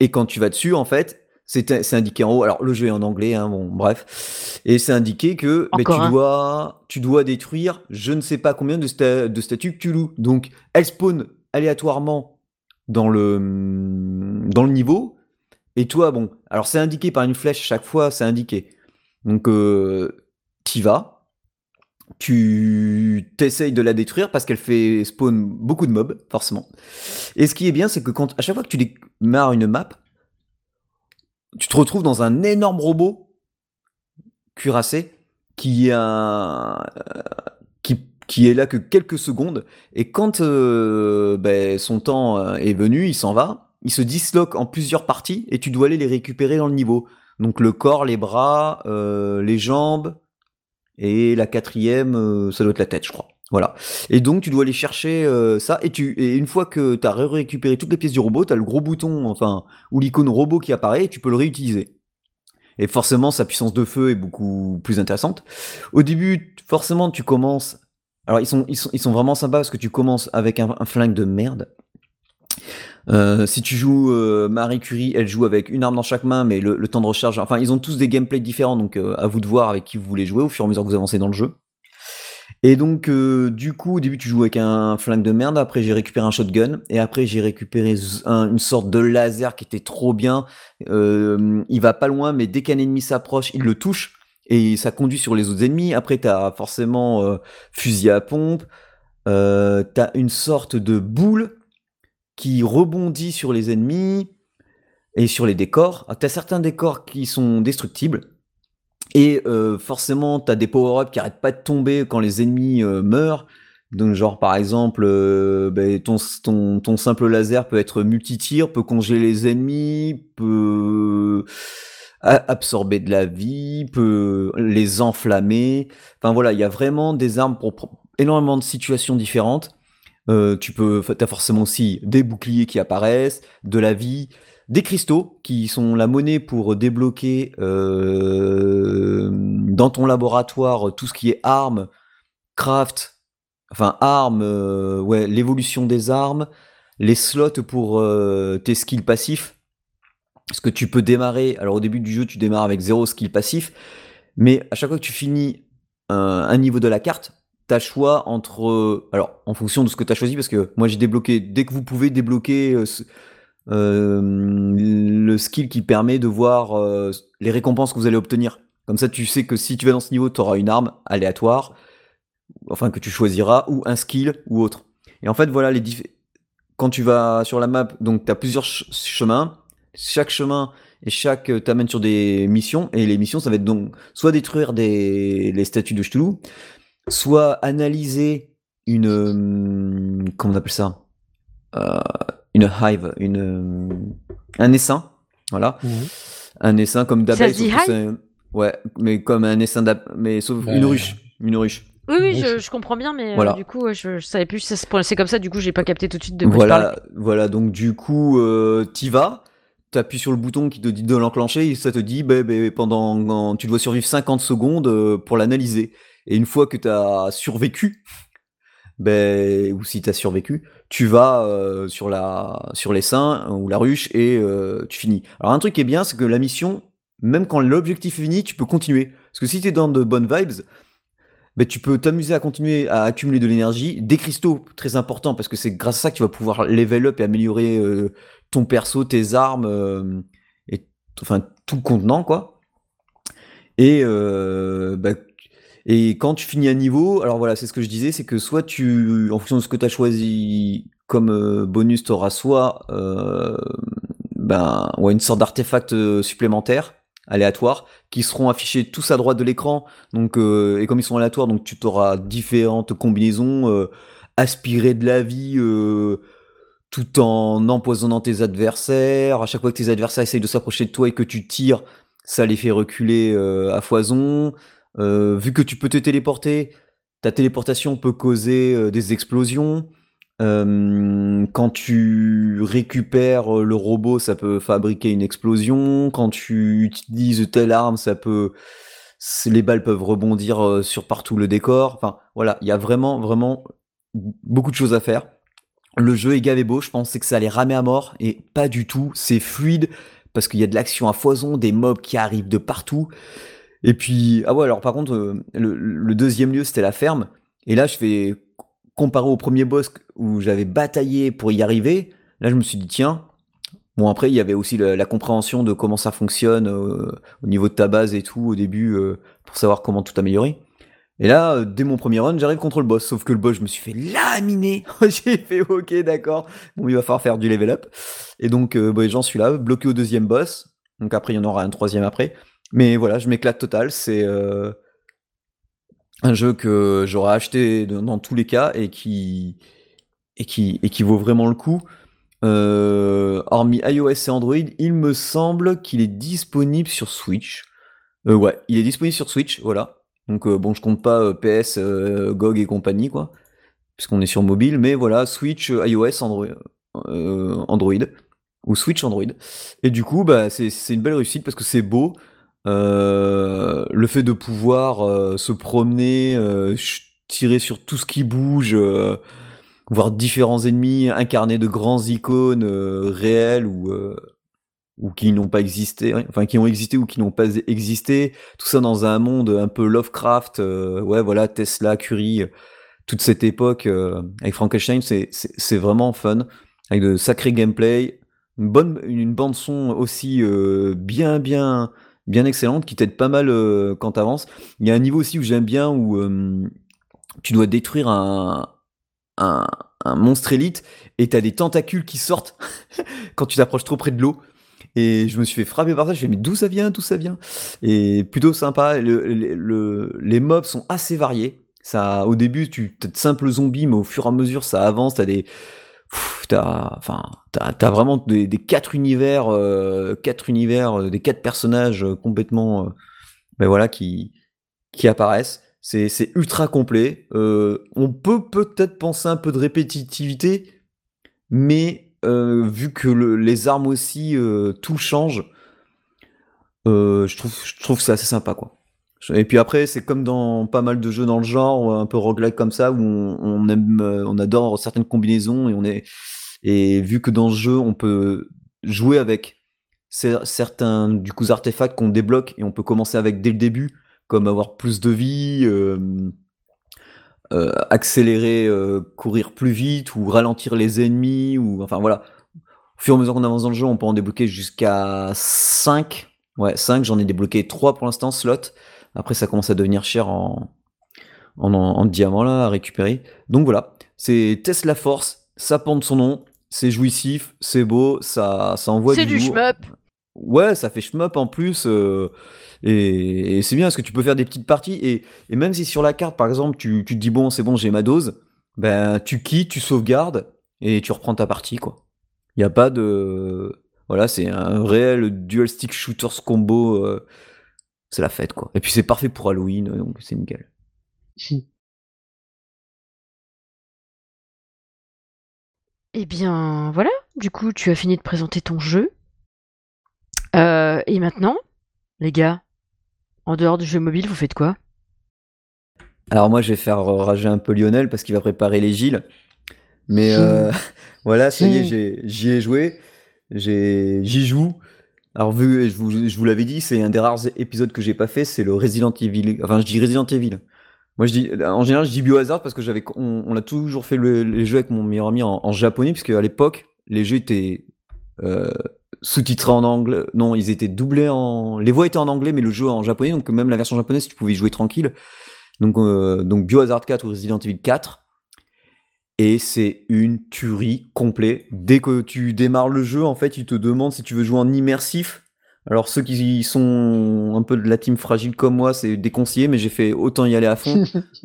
Et quand tu vas dessus en fait c'est indiqué en haut. Alors le jeu est en anglais hein, bon bref. Et c'est indiqué que bah, tu dois tu dois détruire je ne sais pas combien de, de statues Tulu. Donc elles spawnent aléatoirement dans le dans le niveau. Et toi bon alors c'est indiqué par une flèche chaque fois c'est indiqué. Donc euh, t'y vas tu t'essayes de la détruire parce qu'elle fait spawn beaucoup de mobs, forcément. Et ce qui est bien, c'est que quand à chaque fois que tu démarres une map, tu te retrouves dans un énorme robot cuirassé qui est là que quelques secondes et quand euh, ben, son temps euh, est venu, il s'en va, il se disloque en plusieurs parties et tu dois aller les récupérer dans le niveau. Donc le corps, les bras, euh, les jambes, et la quatrième, euh, ça doit être la tête, je crois. Voilà. Et donc tu dois aller chercher euh, ça et tu et une fois que tu as récupéré toutes les pièces du robot, tu as le gros bouton enfin ou l'icône robot qui apparaît et tu peux le réutiliser. Et forcément sa puissance de feu est beaucoup plus intéressante. Au début, forcément tu commences Alors ils sont, ils sont, ils sont vraiment sympas parce que tu commences avec un, un flingue de merde. Euh, si tu joues euh, Marie Curie, elle joue avec une arme dans chaque main, mais le, temps de recharge. Enfin, ils ont tous des gameplays différents, donc euh, à vous de voir avec qui vous voulez jouer au fur et à mesure que vous avancez dans le jeu. Et donc, euh, du coup, au début, tu joues avec un flingue de merde. Après, j'ai récupéré un shotgun. Et après, j'ai récupéré une sorte de laser qui était trop bien. Euh, il va pas loin, mais dès qu'un ennemi s'approche, il le touche. Et ça conduit sur les autres ennemis. Après, t'as forcément fusil à pompe. T'as une sorte de boule qui rebondit sur les ennemis et sur les décors. Ah, T'as certains décors qui sont destructibles. Et euh, forcément, t'as des power-ups qui arrêtent pas de tomber quand les ennemis euh, meurent. Donc, genre, par exemple, euh, ben, ton, ton, ton simple laser peut être multi-tir, peut congeler les ennemis, peut absorber de la vie, peut les enflammer. Enfin, voilà, il y a vraiment des armes pour énormément de situations différentes. Euh, tu peux, forcément aussi des boucliers qui apparaissent, de la vie, des cristaux qui sont la monnaie pour débloquer euh, dans ton laboratoire tout ce qui est armes, craft, enfin armes, euh, l'évolution des armes, les slots pour tes skills passifs. Parce que tu peux démarrer, alors au début du jeu tu démarres avec zéro skill passif, mais à chaque fois que tu finis un niveau de la carte, t'as choix entre, euh, alors en fonction de ce que t'as choisi, parce que moi j'ai débloqué, dès que vous pouvez débloquer euh, euh, le skill qui permet de voir les récompenses que vous allez obtenir. Comme ça, tu sais que si tu vas dans ce niveau, tu auras une arme aléatoire, enfin que tu choisiras, ou un skill ou autre. Et en fait, voilà, les quand tu vas sur la map, donc tu as plusieurs ch- chemins. Chaque chemin et chaque t'amène sur des missions. Et les missions, ça va être donc soit détruire des, les statues de Cthulhu, soit analyser une. euh, comment on appelle ça? Euh, Une hive, une, euh, un essaim. Voilà. Mhm. Un essaim comme Ça d'abeille. se dit sauf que c'est- Ouais, mais comme un essaim. Mais sauf Ouais. une ruche. Une ruche. Oui, oui, je, comprends bien, mais euh, du coup, je, je savais plus si ça se prononçait comme ça, du coup, j'ai pas capté tout de suite de quoi. Voilà, voilà, donc du coup, euh, t'y vas, t'appuies sur le bouton qui te dit de l'enclencher, et ça te dit, ben, ben, pendant, en- tu dois survivre 50 secondes euh, pour l'analyser. Et une fois que t'as survécu, ben, ou si t'as survécu, tu vas euh, sur la, sur les seins ou la ruche et euh, tu finis. Alors un truc qui est bien, c'est que la mission, même quand l'objectif est fini, tu peux continuer. Parce que si t'es dans de bonnes vibes, ben, tu peux t'amuser à continuer à accumuler de l'énergie, des cristaux, très important, parce que c'est grâce à ça que tu vas pouvoir level up et améliorer euh, ton perso, tes armes, et enfin tout le contenant, quoi. Et, ben, et quand tu finis un niveau, alors voilà, c'est ce que je disais, c'est que soit tu, en fonction de ce que tu as choisi comme euh, bonus, tu auras soit euh, ben, ouais, une sorte d'artefact euh, supplémentaire, aléatoire, qui seront affichés tous à droite de l'écran. Donc, euh, et comme ils sont aléatoires, donc tu auras différentes combinaisons, euh, aspirer de la vie euh, tout en empoisonnant tes adversaires. À chaque fois que tes adversaires essayent de s'approcher de toi et que tu tires, ça les fait reculer à foison. Euh, vu que tu peux te téléporter, ta téléportation peut causer euh, des explosions. Euh, quand tu récupères le robot, ça peut fabriquer une explosion. Quand tu utilises telle arme, ça peut, les balles peuvent rebondir sur partout le décor. Enfin, voilà, il y a vraiment, vraiment beaucoup de choses à faire. Le jeu est gavé beau. Je pensais que ça allait ramer à mort et pas du tout. C'est fluide parce qu'il y a de l'action à foison, des mobs qui arrivent de partout. Et puis, ah ouais, alors par contre, euh, le, deuxième lieu, c'était la ferme. Et là, je fais, comparé au premier boss où j'avais bataillé pour y arriver, là, je me suis dit, tiens, bon, après, il y avait aussi la, compréhension de comment ça fonctionne euh, au niveau de ta base et tout, au début, euh, pour savoir comment tout améliorer. Et là, dès mon premier run, j'arrive contre le boss. Sauf que le boss, je me suis fait laminer. J'ai fait, ok, d'accord. Bon, il va falloir faire du level up. Et donc, j'en suis là, bloqué au deuxième boss. Donc après, il y en aura un troisième après. Mais voilà, je m'éclate total. C'est euh, un jeu que j'aurais acheté dans tous les cas et qui, et qui, et qui vaut vraiment le coup. Euh, hormis iOS et Android, il me semble qu'il est disponible sur Switch. Euh, ouais, il est disponible sur Switch, voilà. Donc bon, je compte pas PS, GOG et compagnie, quoi, puisqu'on est sur mobile, mais voilà, Switch, iOS, Android, Android, ou Switch Android. Et du coup, bah, c'est une belle réussite parce que c'est beau. Euh, le fait de pouvoir euh, se promener, euh, tirer sur tout ce qui bouge, voir différents ennemis incarnés de grands icônes réels ou ou qui n'ont pas existé, enfin qui ont existé ou qui n'ont pas existé, tout ça dans un monde un peu Lovecraft, ouais voilà Tesla, Curie, toute cette époque avec Frankenstein, c'est vraiment fun, avec de sacrés gameplay, une bonne une bande son aussi bien bien bien excellente qui t'aide pas mal quand t'avances. Il y a un niveau aussi où j'aime bien où tu dois détruire un, un, monstre élite et t'as des tentacules qui sortent quand tu t'approches trop près de l'eau. Et je me suis fait frapper par ça. Je me suis dit, mais d'où ça vient, d'où ça vient? Et plutôt sympa. Le, les mobs sont assez variés. Ça, au début, tu as de simples zombies, mais au fur et à mesure, ça avance. T'as des, t'as, vraiment des, quatre univers, euh, quatre univers, euh, des quatre personnages euh, complètement, ben voilà, qui, qui apparaissent. C'est, c'est ultra complet. on peut peut-être penser un peu de répétitivité, mais vu que les armes aussi, tout change, je trouve, je c'est assez sympa, quoi. Et puis après, c'est comme dans pas mal de jeux dans le genre, un peu roguelike comme ça, où on, aime, on adore certaines combinaisons et on est, et vu que dans ce jeu, on peut jouer avec certains du coup artefacts qu'on débloque et on peut commencer avec dès le début, comme avoir plus de vie, euh, accélérer, euh, courir plus vite ou ralentir les ennemis ou enfin voilà. Au fur et à mesure qu'on avance dans le jeu, on peut en débloquer jusqu'à 5. Ouais, 5, j'en ai débloqué 3 pour l'instant, slot. Après, ça commence à devenir cher en, en, en, diamant là à récupérer. Donc voilà, c'est Tesla Force, ça porte son nom, c'est jouissif, c'est beau, ça, ça envoie du C'est du shmup. Ouais, ça fait shmup en plus. Euh, et, c'est bien parce que tu peux faire des petites parties. Et, même si sur la carte, par exemple, tu, tu te dis, bon, c'est bon, j'ai ma dose, ben, tu quittes, tu sauvegardes et tu reprends ta partie, quoi. Il n'y a pas de. Voilà, c'est un réel dual stick shooters combo. Euh, c'est la fête, quoi. Et puis c'est parfait pour Halloween, donc c'est nickel. Eh bien, voilà. Du coup, tu as fini de présenter ton jeu. Euh, et maintenant, les gars, en dehors du jeu mobile, vous faites quoi? Alors moi, je vais faire rager un peu Lionel parce qu'il va préparer les Gilles. Mais euh, voilà, ça y est, j'y ai, joué. J'y joue. Alors vu, je vous, je vous l'avais dit, c'est un des rares épisodes que j'ai pas fait, c'est le Resident Evil. Enfin, je dis Resident Evil. Moi, je dis, en général, je dis Biohazard parce que j'avais, on, a toujours fait les jeux avec mon meilleur ami en, japonais, puisque à l'époque, les jeux étaient euh, sous-titrés en anglais. Non, ils étaient doublés en. Les voix étaient en anglais, mais le jeu en japonais. Donc même la version japonaise, tu pouvais y jouer tranquille. Donc, euh, donc Biohazard 4 ou Resident Evil 4. Et c'est une tuerie complète. Dès que tu démarres le jeu, en fait, il te demande si tu veux jouer en immersif. Alors ceux qui sont un peu de la team fragile comme moi, c'est déconseillé, mais j'ai fait autant y aller à fond.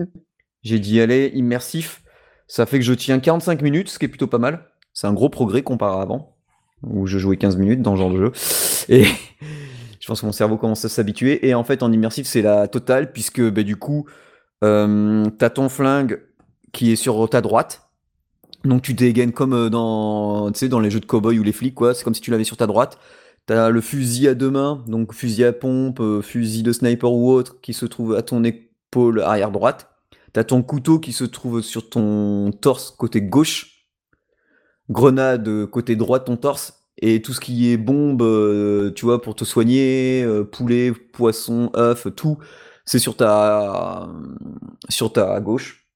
j'ai dit aller immersif. Ça fait que je tiens 45 minutes, ce qui est plutôt pas mal. C'est un gros progrès comparé à avant où je jouais 15 minutes dans ce genre de jeu. Et je pense que mon cerveau commence à s'habituer. Et en fait, en immersif, c'est la totale, puisque bah, du coup, euh, t'as ton flingue qui est sur ta droite. Donc tu dégaines comme euh, dans, dans les jeux de cowboy ou les flics. C'est comme si tu l'avais sur ta droite. T'as le fusil à deux mains, donc fusil à pompe, euh, fusil de sniper ou autre, qui se trouve à ton épaule arrière droite. T'as ton couteau qui se trouve sur ton torse côté gauche grenade côté droit de ton torse et tout ce qui est bombe, euh, tu vois, pour te soigner, poulet, poisson, œuf, tout, c'est sur ta sur ta gauche,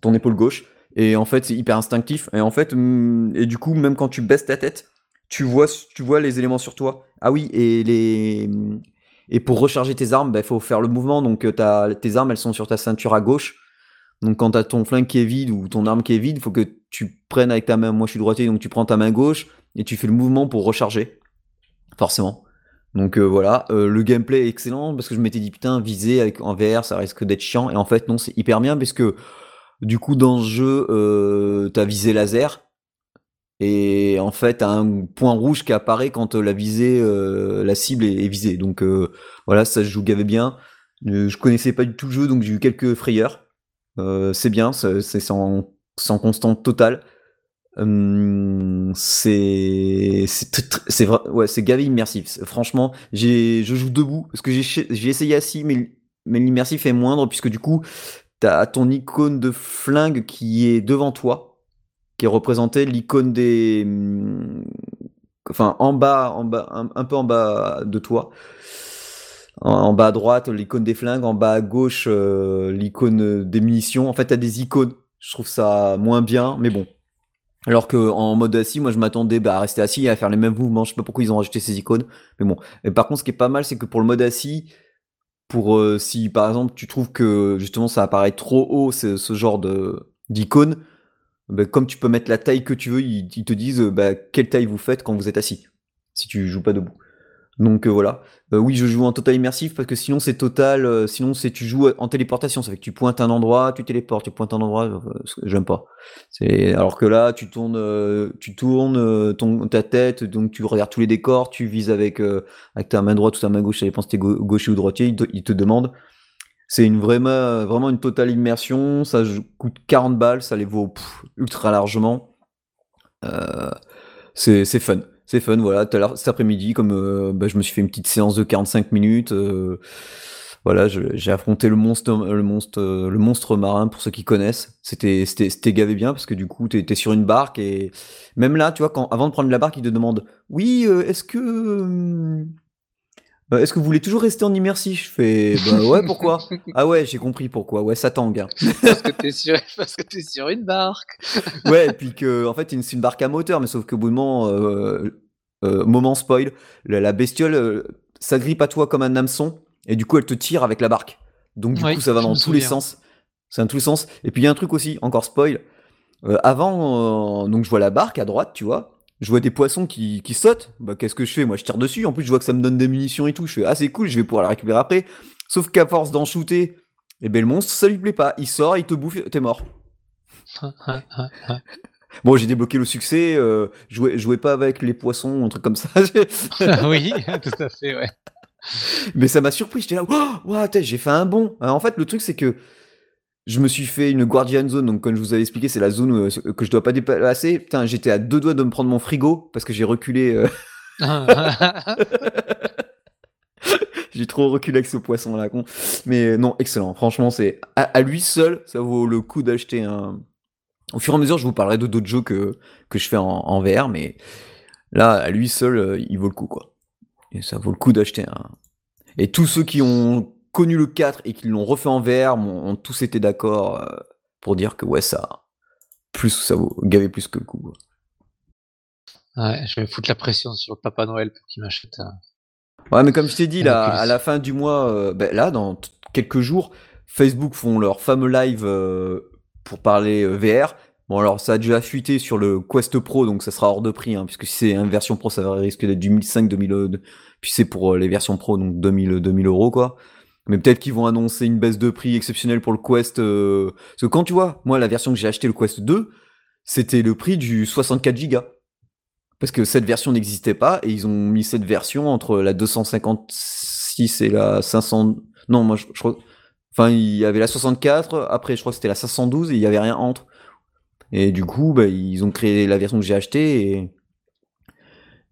ton épaule gauche. Et en fait, c'est hyper instinctif. Et en fait, mm, et du coup, même quand tu baisses ta tête, tu vois, tu vois les éléments sur toi. Ah oui, et les et pour recharger tes armes, il bah, faut faire le mouvement. Donc, as, tes armes, elles sont sur ta ceinture à gauche. Donc quand tu as ton flingue qui est vide ou ton arme qui est vide, il faut que tu prennes avec ta main, moi je suis droitier, donc tu prends ta main gauche et tu fais le mouvement pour recharger, forcément. Donc euh, voilà, euh, le gameplay est excellent parce que je m'étais dit putain, viser avec, en VR ça risque d'être chiant et en fait non, c'est hyper bien parce que du coup dans ce jeu, euh, t'as visé laser et en fait t'as un point rouge qui apparaît quand la visée, la cible est, visée. Donc voilà, ça se joue gavé bien. je connaissais pas du tout le jeu donc j'ai eu quelques frayeurs. Euh, c'est bien, c'est sans, sans constante totale. Hum, c'est c'est vrai ouais c'est gavé immersif franchement je joue debout parce que j'ai j'ai essayé assis mais mais l'immersif est moindre puisque du coup as ton icône de flingue qui est devant toi, qui est représentée l'icône des, enfin en bas, en bas, un, peu en bas de toi. En, bas à droite, l'icône des flingues, en bas à gauche, euh, l'icône des munitions. En fait, tu as des icônes. Je trouve ça moins bien, mais bon. Alors que en mode assis, moi je m'attendais bah, à rester assis et à faire les mêmes mouvements. Je sais pas pourquoi ils ont rajouté ces icônes, mais bon. Et par contre, ce qui est pas mal, c'est que pour le mode assis, pour euh, si par exemple tu trouves que justement ça apparaît trop haut, ce, ce genre de d'icône, bah, comme tu peux mettre la taille que tu veux, ils, te disent bah, quelle taille vous faites quand vous êtes assis, si tu joues pas debout. Donc euh, voilà. Euh, oui, je joue en total immersif parce que sinon c'est total. Euh, sinon c'est tu joues en téléportation, ça fait que tu pointes un endroit, tu téléportes, tu pointes un endroit. J'aime pas. Alors que là tu tournes, tu tournes ta tête, donc tu regardes tous les décors, tu vises avec avec ta main droite ou ta main gauche, ça dépend si t'es gaucher ou droitier. Il te, il te demande. C'est une vraiment vraiment une totale immersion. Ça coûte 40 balles, ça les vaut ultra largement. c'est fun c'est fun, voilà. Tout cet après-midi, comme euh, bah, je me suis fait une petite séance de 45 minutes, euh, voilà, j'ai affronté le monstre, le monstre, le monstre marin pour ceux qui connaissent. C'était, c'était, gavé bien parce que du coup, es sur une barque et même là, tu vois, quand avant de prendre la barque, il te demande, oui, euh, est-ce que est-ce que vous voulez toujours rester en immersif Je fais bah ouais pourquoi? Ah ouais j'ai compris pourquoi ouais ça tangue. Hein. parce que t'es sur parce que es sur une barque. ouais et puis que en fait c'est une, barque à moteur mais sauf que bout de moment euh, euh, moment spoil la, bestiole euh, s'agrippe à toi comme un hameçon et du coup elle te tire avec la barque. Donc du coup ça va dans tous les sens. C'est dans tous les sens. Et puis il y a un truc aussi encore spoil. avant donc je vois la barque à droite tu vois je vois des poissons qui, qui sautent, bah qu'est-ce que je fais? Moi je tire dessus, en plus je vois que ça me donne des munitions et tout, je fais ah c'est cool, je vais pouvoir la récupérer après. Sauf qu'à force d'en shooter, et eh ben le monstre ça lui plaît pas, il sort, il te bouffe, t'es mort. bon j'ai débloqué le succès, euh, jouais, jouais pas avec les poissons, un truc comme ça. oui, tout à fait, ouais. Mais ça m'a surpris, j'étais là, oh, j'ai fait un bond. en fait le truc c'est que je me suis fait une Guardian Zone, donc comme je vous avais expliqué, c'est la zone euh, que je dois pas dépasser. Putain, j'étais à deux doigts de me prendre mon frigo parce que j'ai reculé. Euh. j'ai trop reculé avec ce poisson là, con. Mais euh, non, excellent. Franchement, c'est à, lui seul, ça vaut le coup d'acheter un. Au fur et à mesure, je vous parlerai de d'autres jeux que, que je fais en, en VR, mais là, à lui seul, il vaut le coup, quoi. Et ça vaut le coup d'acheter un. Et tous ceux qui ont connu le 4 et qu'ils l'ont refait en VR, ont, tous été d'accord euh, pour dire que ouais, ça, plus ça vaut, gavé plus que le coup. Ouais, je vais foutre la pression sur Papa Noël pour qu'il m'achète un. Ouais, mais comme je t'ai dit, là, à la fin du mois, euh, ben, là, dans quelques jours, Facebook font leur fameux live euh, pour parler VR. Bon, alors ça a déjà fuité sur le Quest Pro, donc ça sera hors de prix, hein, puisque si c'est une version Pro, ça va risquer d'être du 1005, 2000, puis c'est pour les versions Pro, donc 2000, 2000 euros, quoi. Mais peut-être qu'ils vont annoncer une baisse de prix exceptionnelle pour le Quest. Euh, parce que quand tu vois, moi, la version que j'ai acheté, le Quest 2, c'était le prix du 64 Go. Parce que cette version n'existait pas et ils ont mis cette version entre la 256 et la 500. Non, moi, je, crois. Enfin, il y avait la 64, après, je crois que c'était la 512 et il y avait rien entre. Et du coup, bah, ils ont créé la version que j'ai achetée et.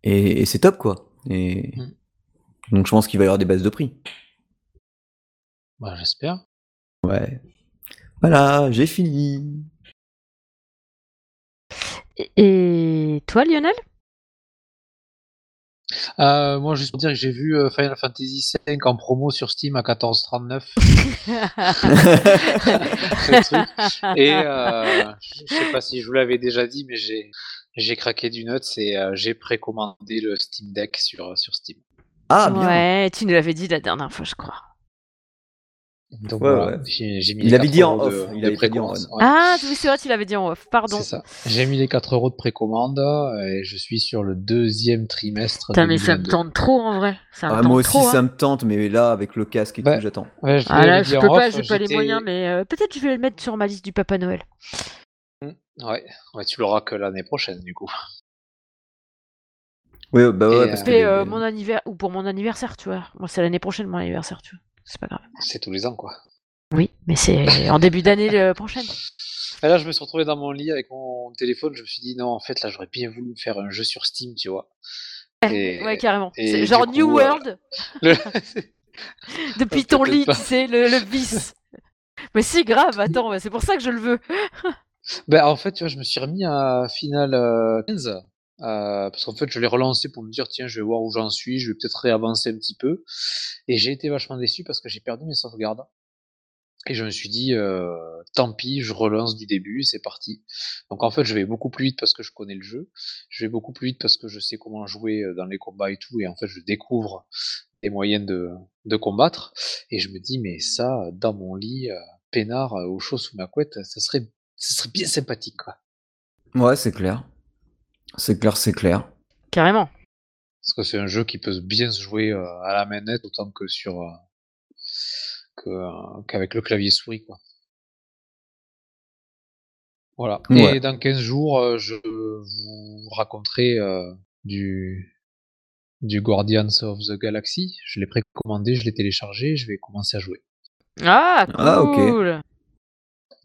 Et, c'est top, quoi. Et. Mm. Donc, je pense qu'il va y avoir des baisses de prix. Bah, j'espère. Ouais. Voilà, j'ai fini. Et toi, Lionel? Euh, moi, juste pour dire que j'ai vu euh, Final Fantasy V en promo sur Steam à 14,39. Et euh, je sais pas si je vous l'avais déjà dit, mais j'ai j'ai craqué du note, c'est j'ai précommandé le Steam Deck sur sur Steam. Ah bien. Ouais, tu nous l'avais dit la dernière fois, je crois. Donc voilà, j'ai mis il avait dit en off. il avait dit en off. Ah, c'est vrai, tu l'avais dit en off. Pardon. C'est ça. J'ai mis les 4 euros de précommande et je suis sur le deuxième trimestre. Putain, mais ça me tente trop en vrai. Ça ah, moi aussi, ça hein. me tente, mais là, avec le casque et tout, j'attends. Ouais, je ah là, je peux pas, j'ai pas les moyens, mais euh, peut-être je vais le mettre sur ma liste du Papa Noël. Mmh, ouais, ouais tu l'auras que l'année prochaine, du coup. Oui, bah ouais, parce que. Euh, mon anniversaire, ou pour mon anniversaire, tu vois. Moi, c'est l'année prochaine, mon anniversaire, tu vois c'est pas grave. C'est tous les ans, quoi. Oui, mais c'est en début d'année prochaine. Et là, je me suis retrouvé dans mon lit avec mon téléphone. Je me suis dit, non, en fait, là, j'aurais bien voulu faire un jeu sur Steam, tu vois. ouais, carrément. C'est genre New World. Depuis ton lit, tu sais, le, le vice. Mais si, grave, attends, c'est pour ça que je le veux. Ben, en fait, tu vois, je me suis remis à Final euh, 15, euh, parce qu'en fait, je l'ai relancé pour me dire, tiens, je vais voir où j'en suis, je vais peut-être réavancer un petit peu. Et j'ai été vachement déçu parce que j'ai perdu mes sauvegardes. Et je me suis dit, euh, tant pis, je relance du début, c'est parti. Donc en fait, je vais beaucoup plus vite parce que je connais le jeu. Je vais beaucoup plus vite parce que je sais comment jouer euh, dans les combats et tout. Et en fait, je découvre des moyens de, de combattre. Et je me dis, mais ça, dans mon lit, euh, peinard, euh, au chaud sous ma couette, ça serait, ça serait bien sympathique, quoi. Ouais, c'est clair. C'est clair, c'est clair. Carrément. Parce que c'est un jeu qui peut bien se jouer euh, à la manette autant que sur euh, que, euh, qu'avec le clavier souris quoi. Voilà. Ouais. Et dans 15 jours, je vous raconterai euh, du du Guardians of the Galaxy. Je l'ai précommandé, je l'ai téléchargé, je vais commencer à jouer. Ah, Ah, ok. cool.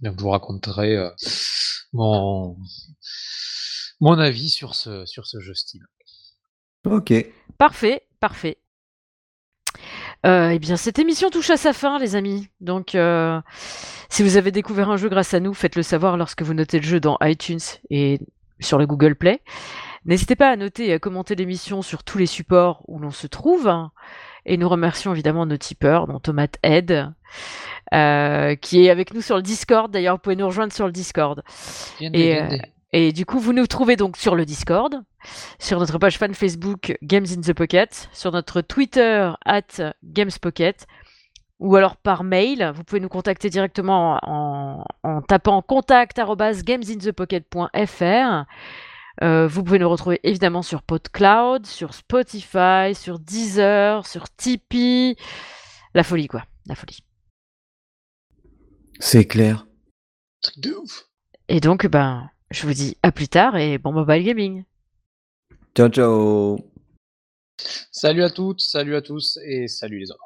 Donc je vous raconterai euh, mon mon avis sur ce sur ce jeu Steam. Ok. Parfait, parfait. Euh, eh bien, cette émission touche à sa fin, les amis. Donc, euh, si vous avez découvert un jeu grâce à nous, faites-le savoir lorsque vous notez le jeu dans iTunes et sur le Google Play. N'hésitez pas à noter et à commenter l'émission sur tous les supports où l'on se trouve. Et nous remercions évidemment nos tipeurs, dont Tomate Ed, euh, qui est avec nous sur le Discord. D'ailleurs, vous pouvez nous rejoindre sur le Discord. Et, euh. Et du coup, vous nous trouvez donc sur le Discord, sur notre page fan Facebook Games in the Pocket, sur notre Twitter at GamesPocket, ou alors par mail. Vous pouvez nous contacter directement en, en tapant contact arobase gamesinthepocket.fr. Euh, vous pouvez nous retrouver évidemment sur PodCloud, sur Spotify, sur Deezer, sur Tipeee. La folie, quoi. La folie. C'est clair. Truc de ouf. Et donc, ben, je vous dis à plus tard et bon mobile gaming. Ciao, ciao. Salut à toutes, salut à tous et salut les hommes.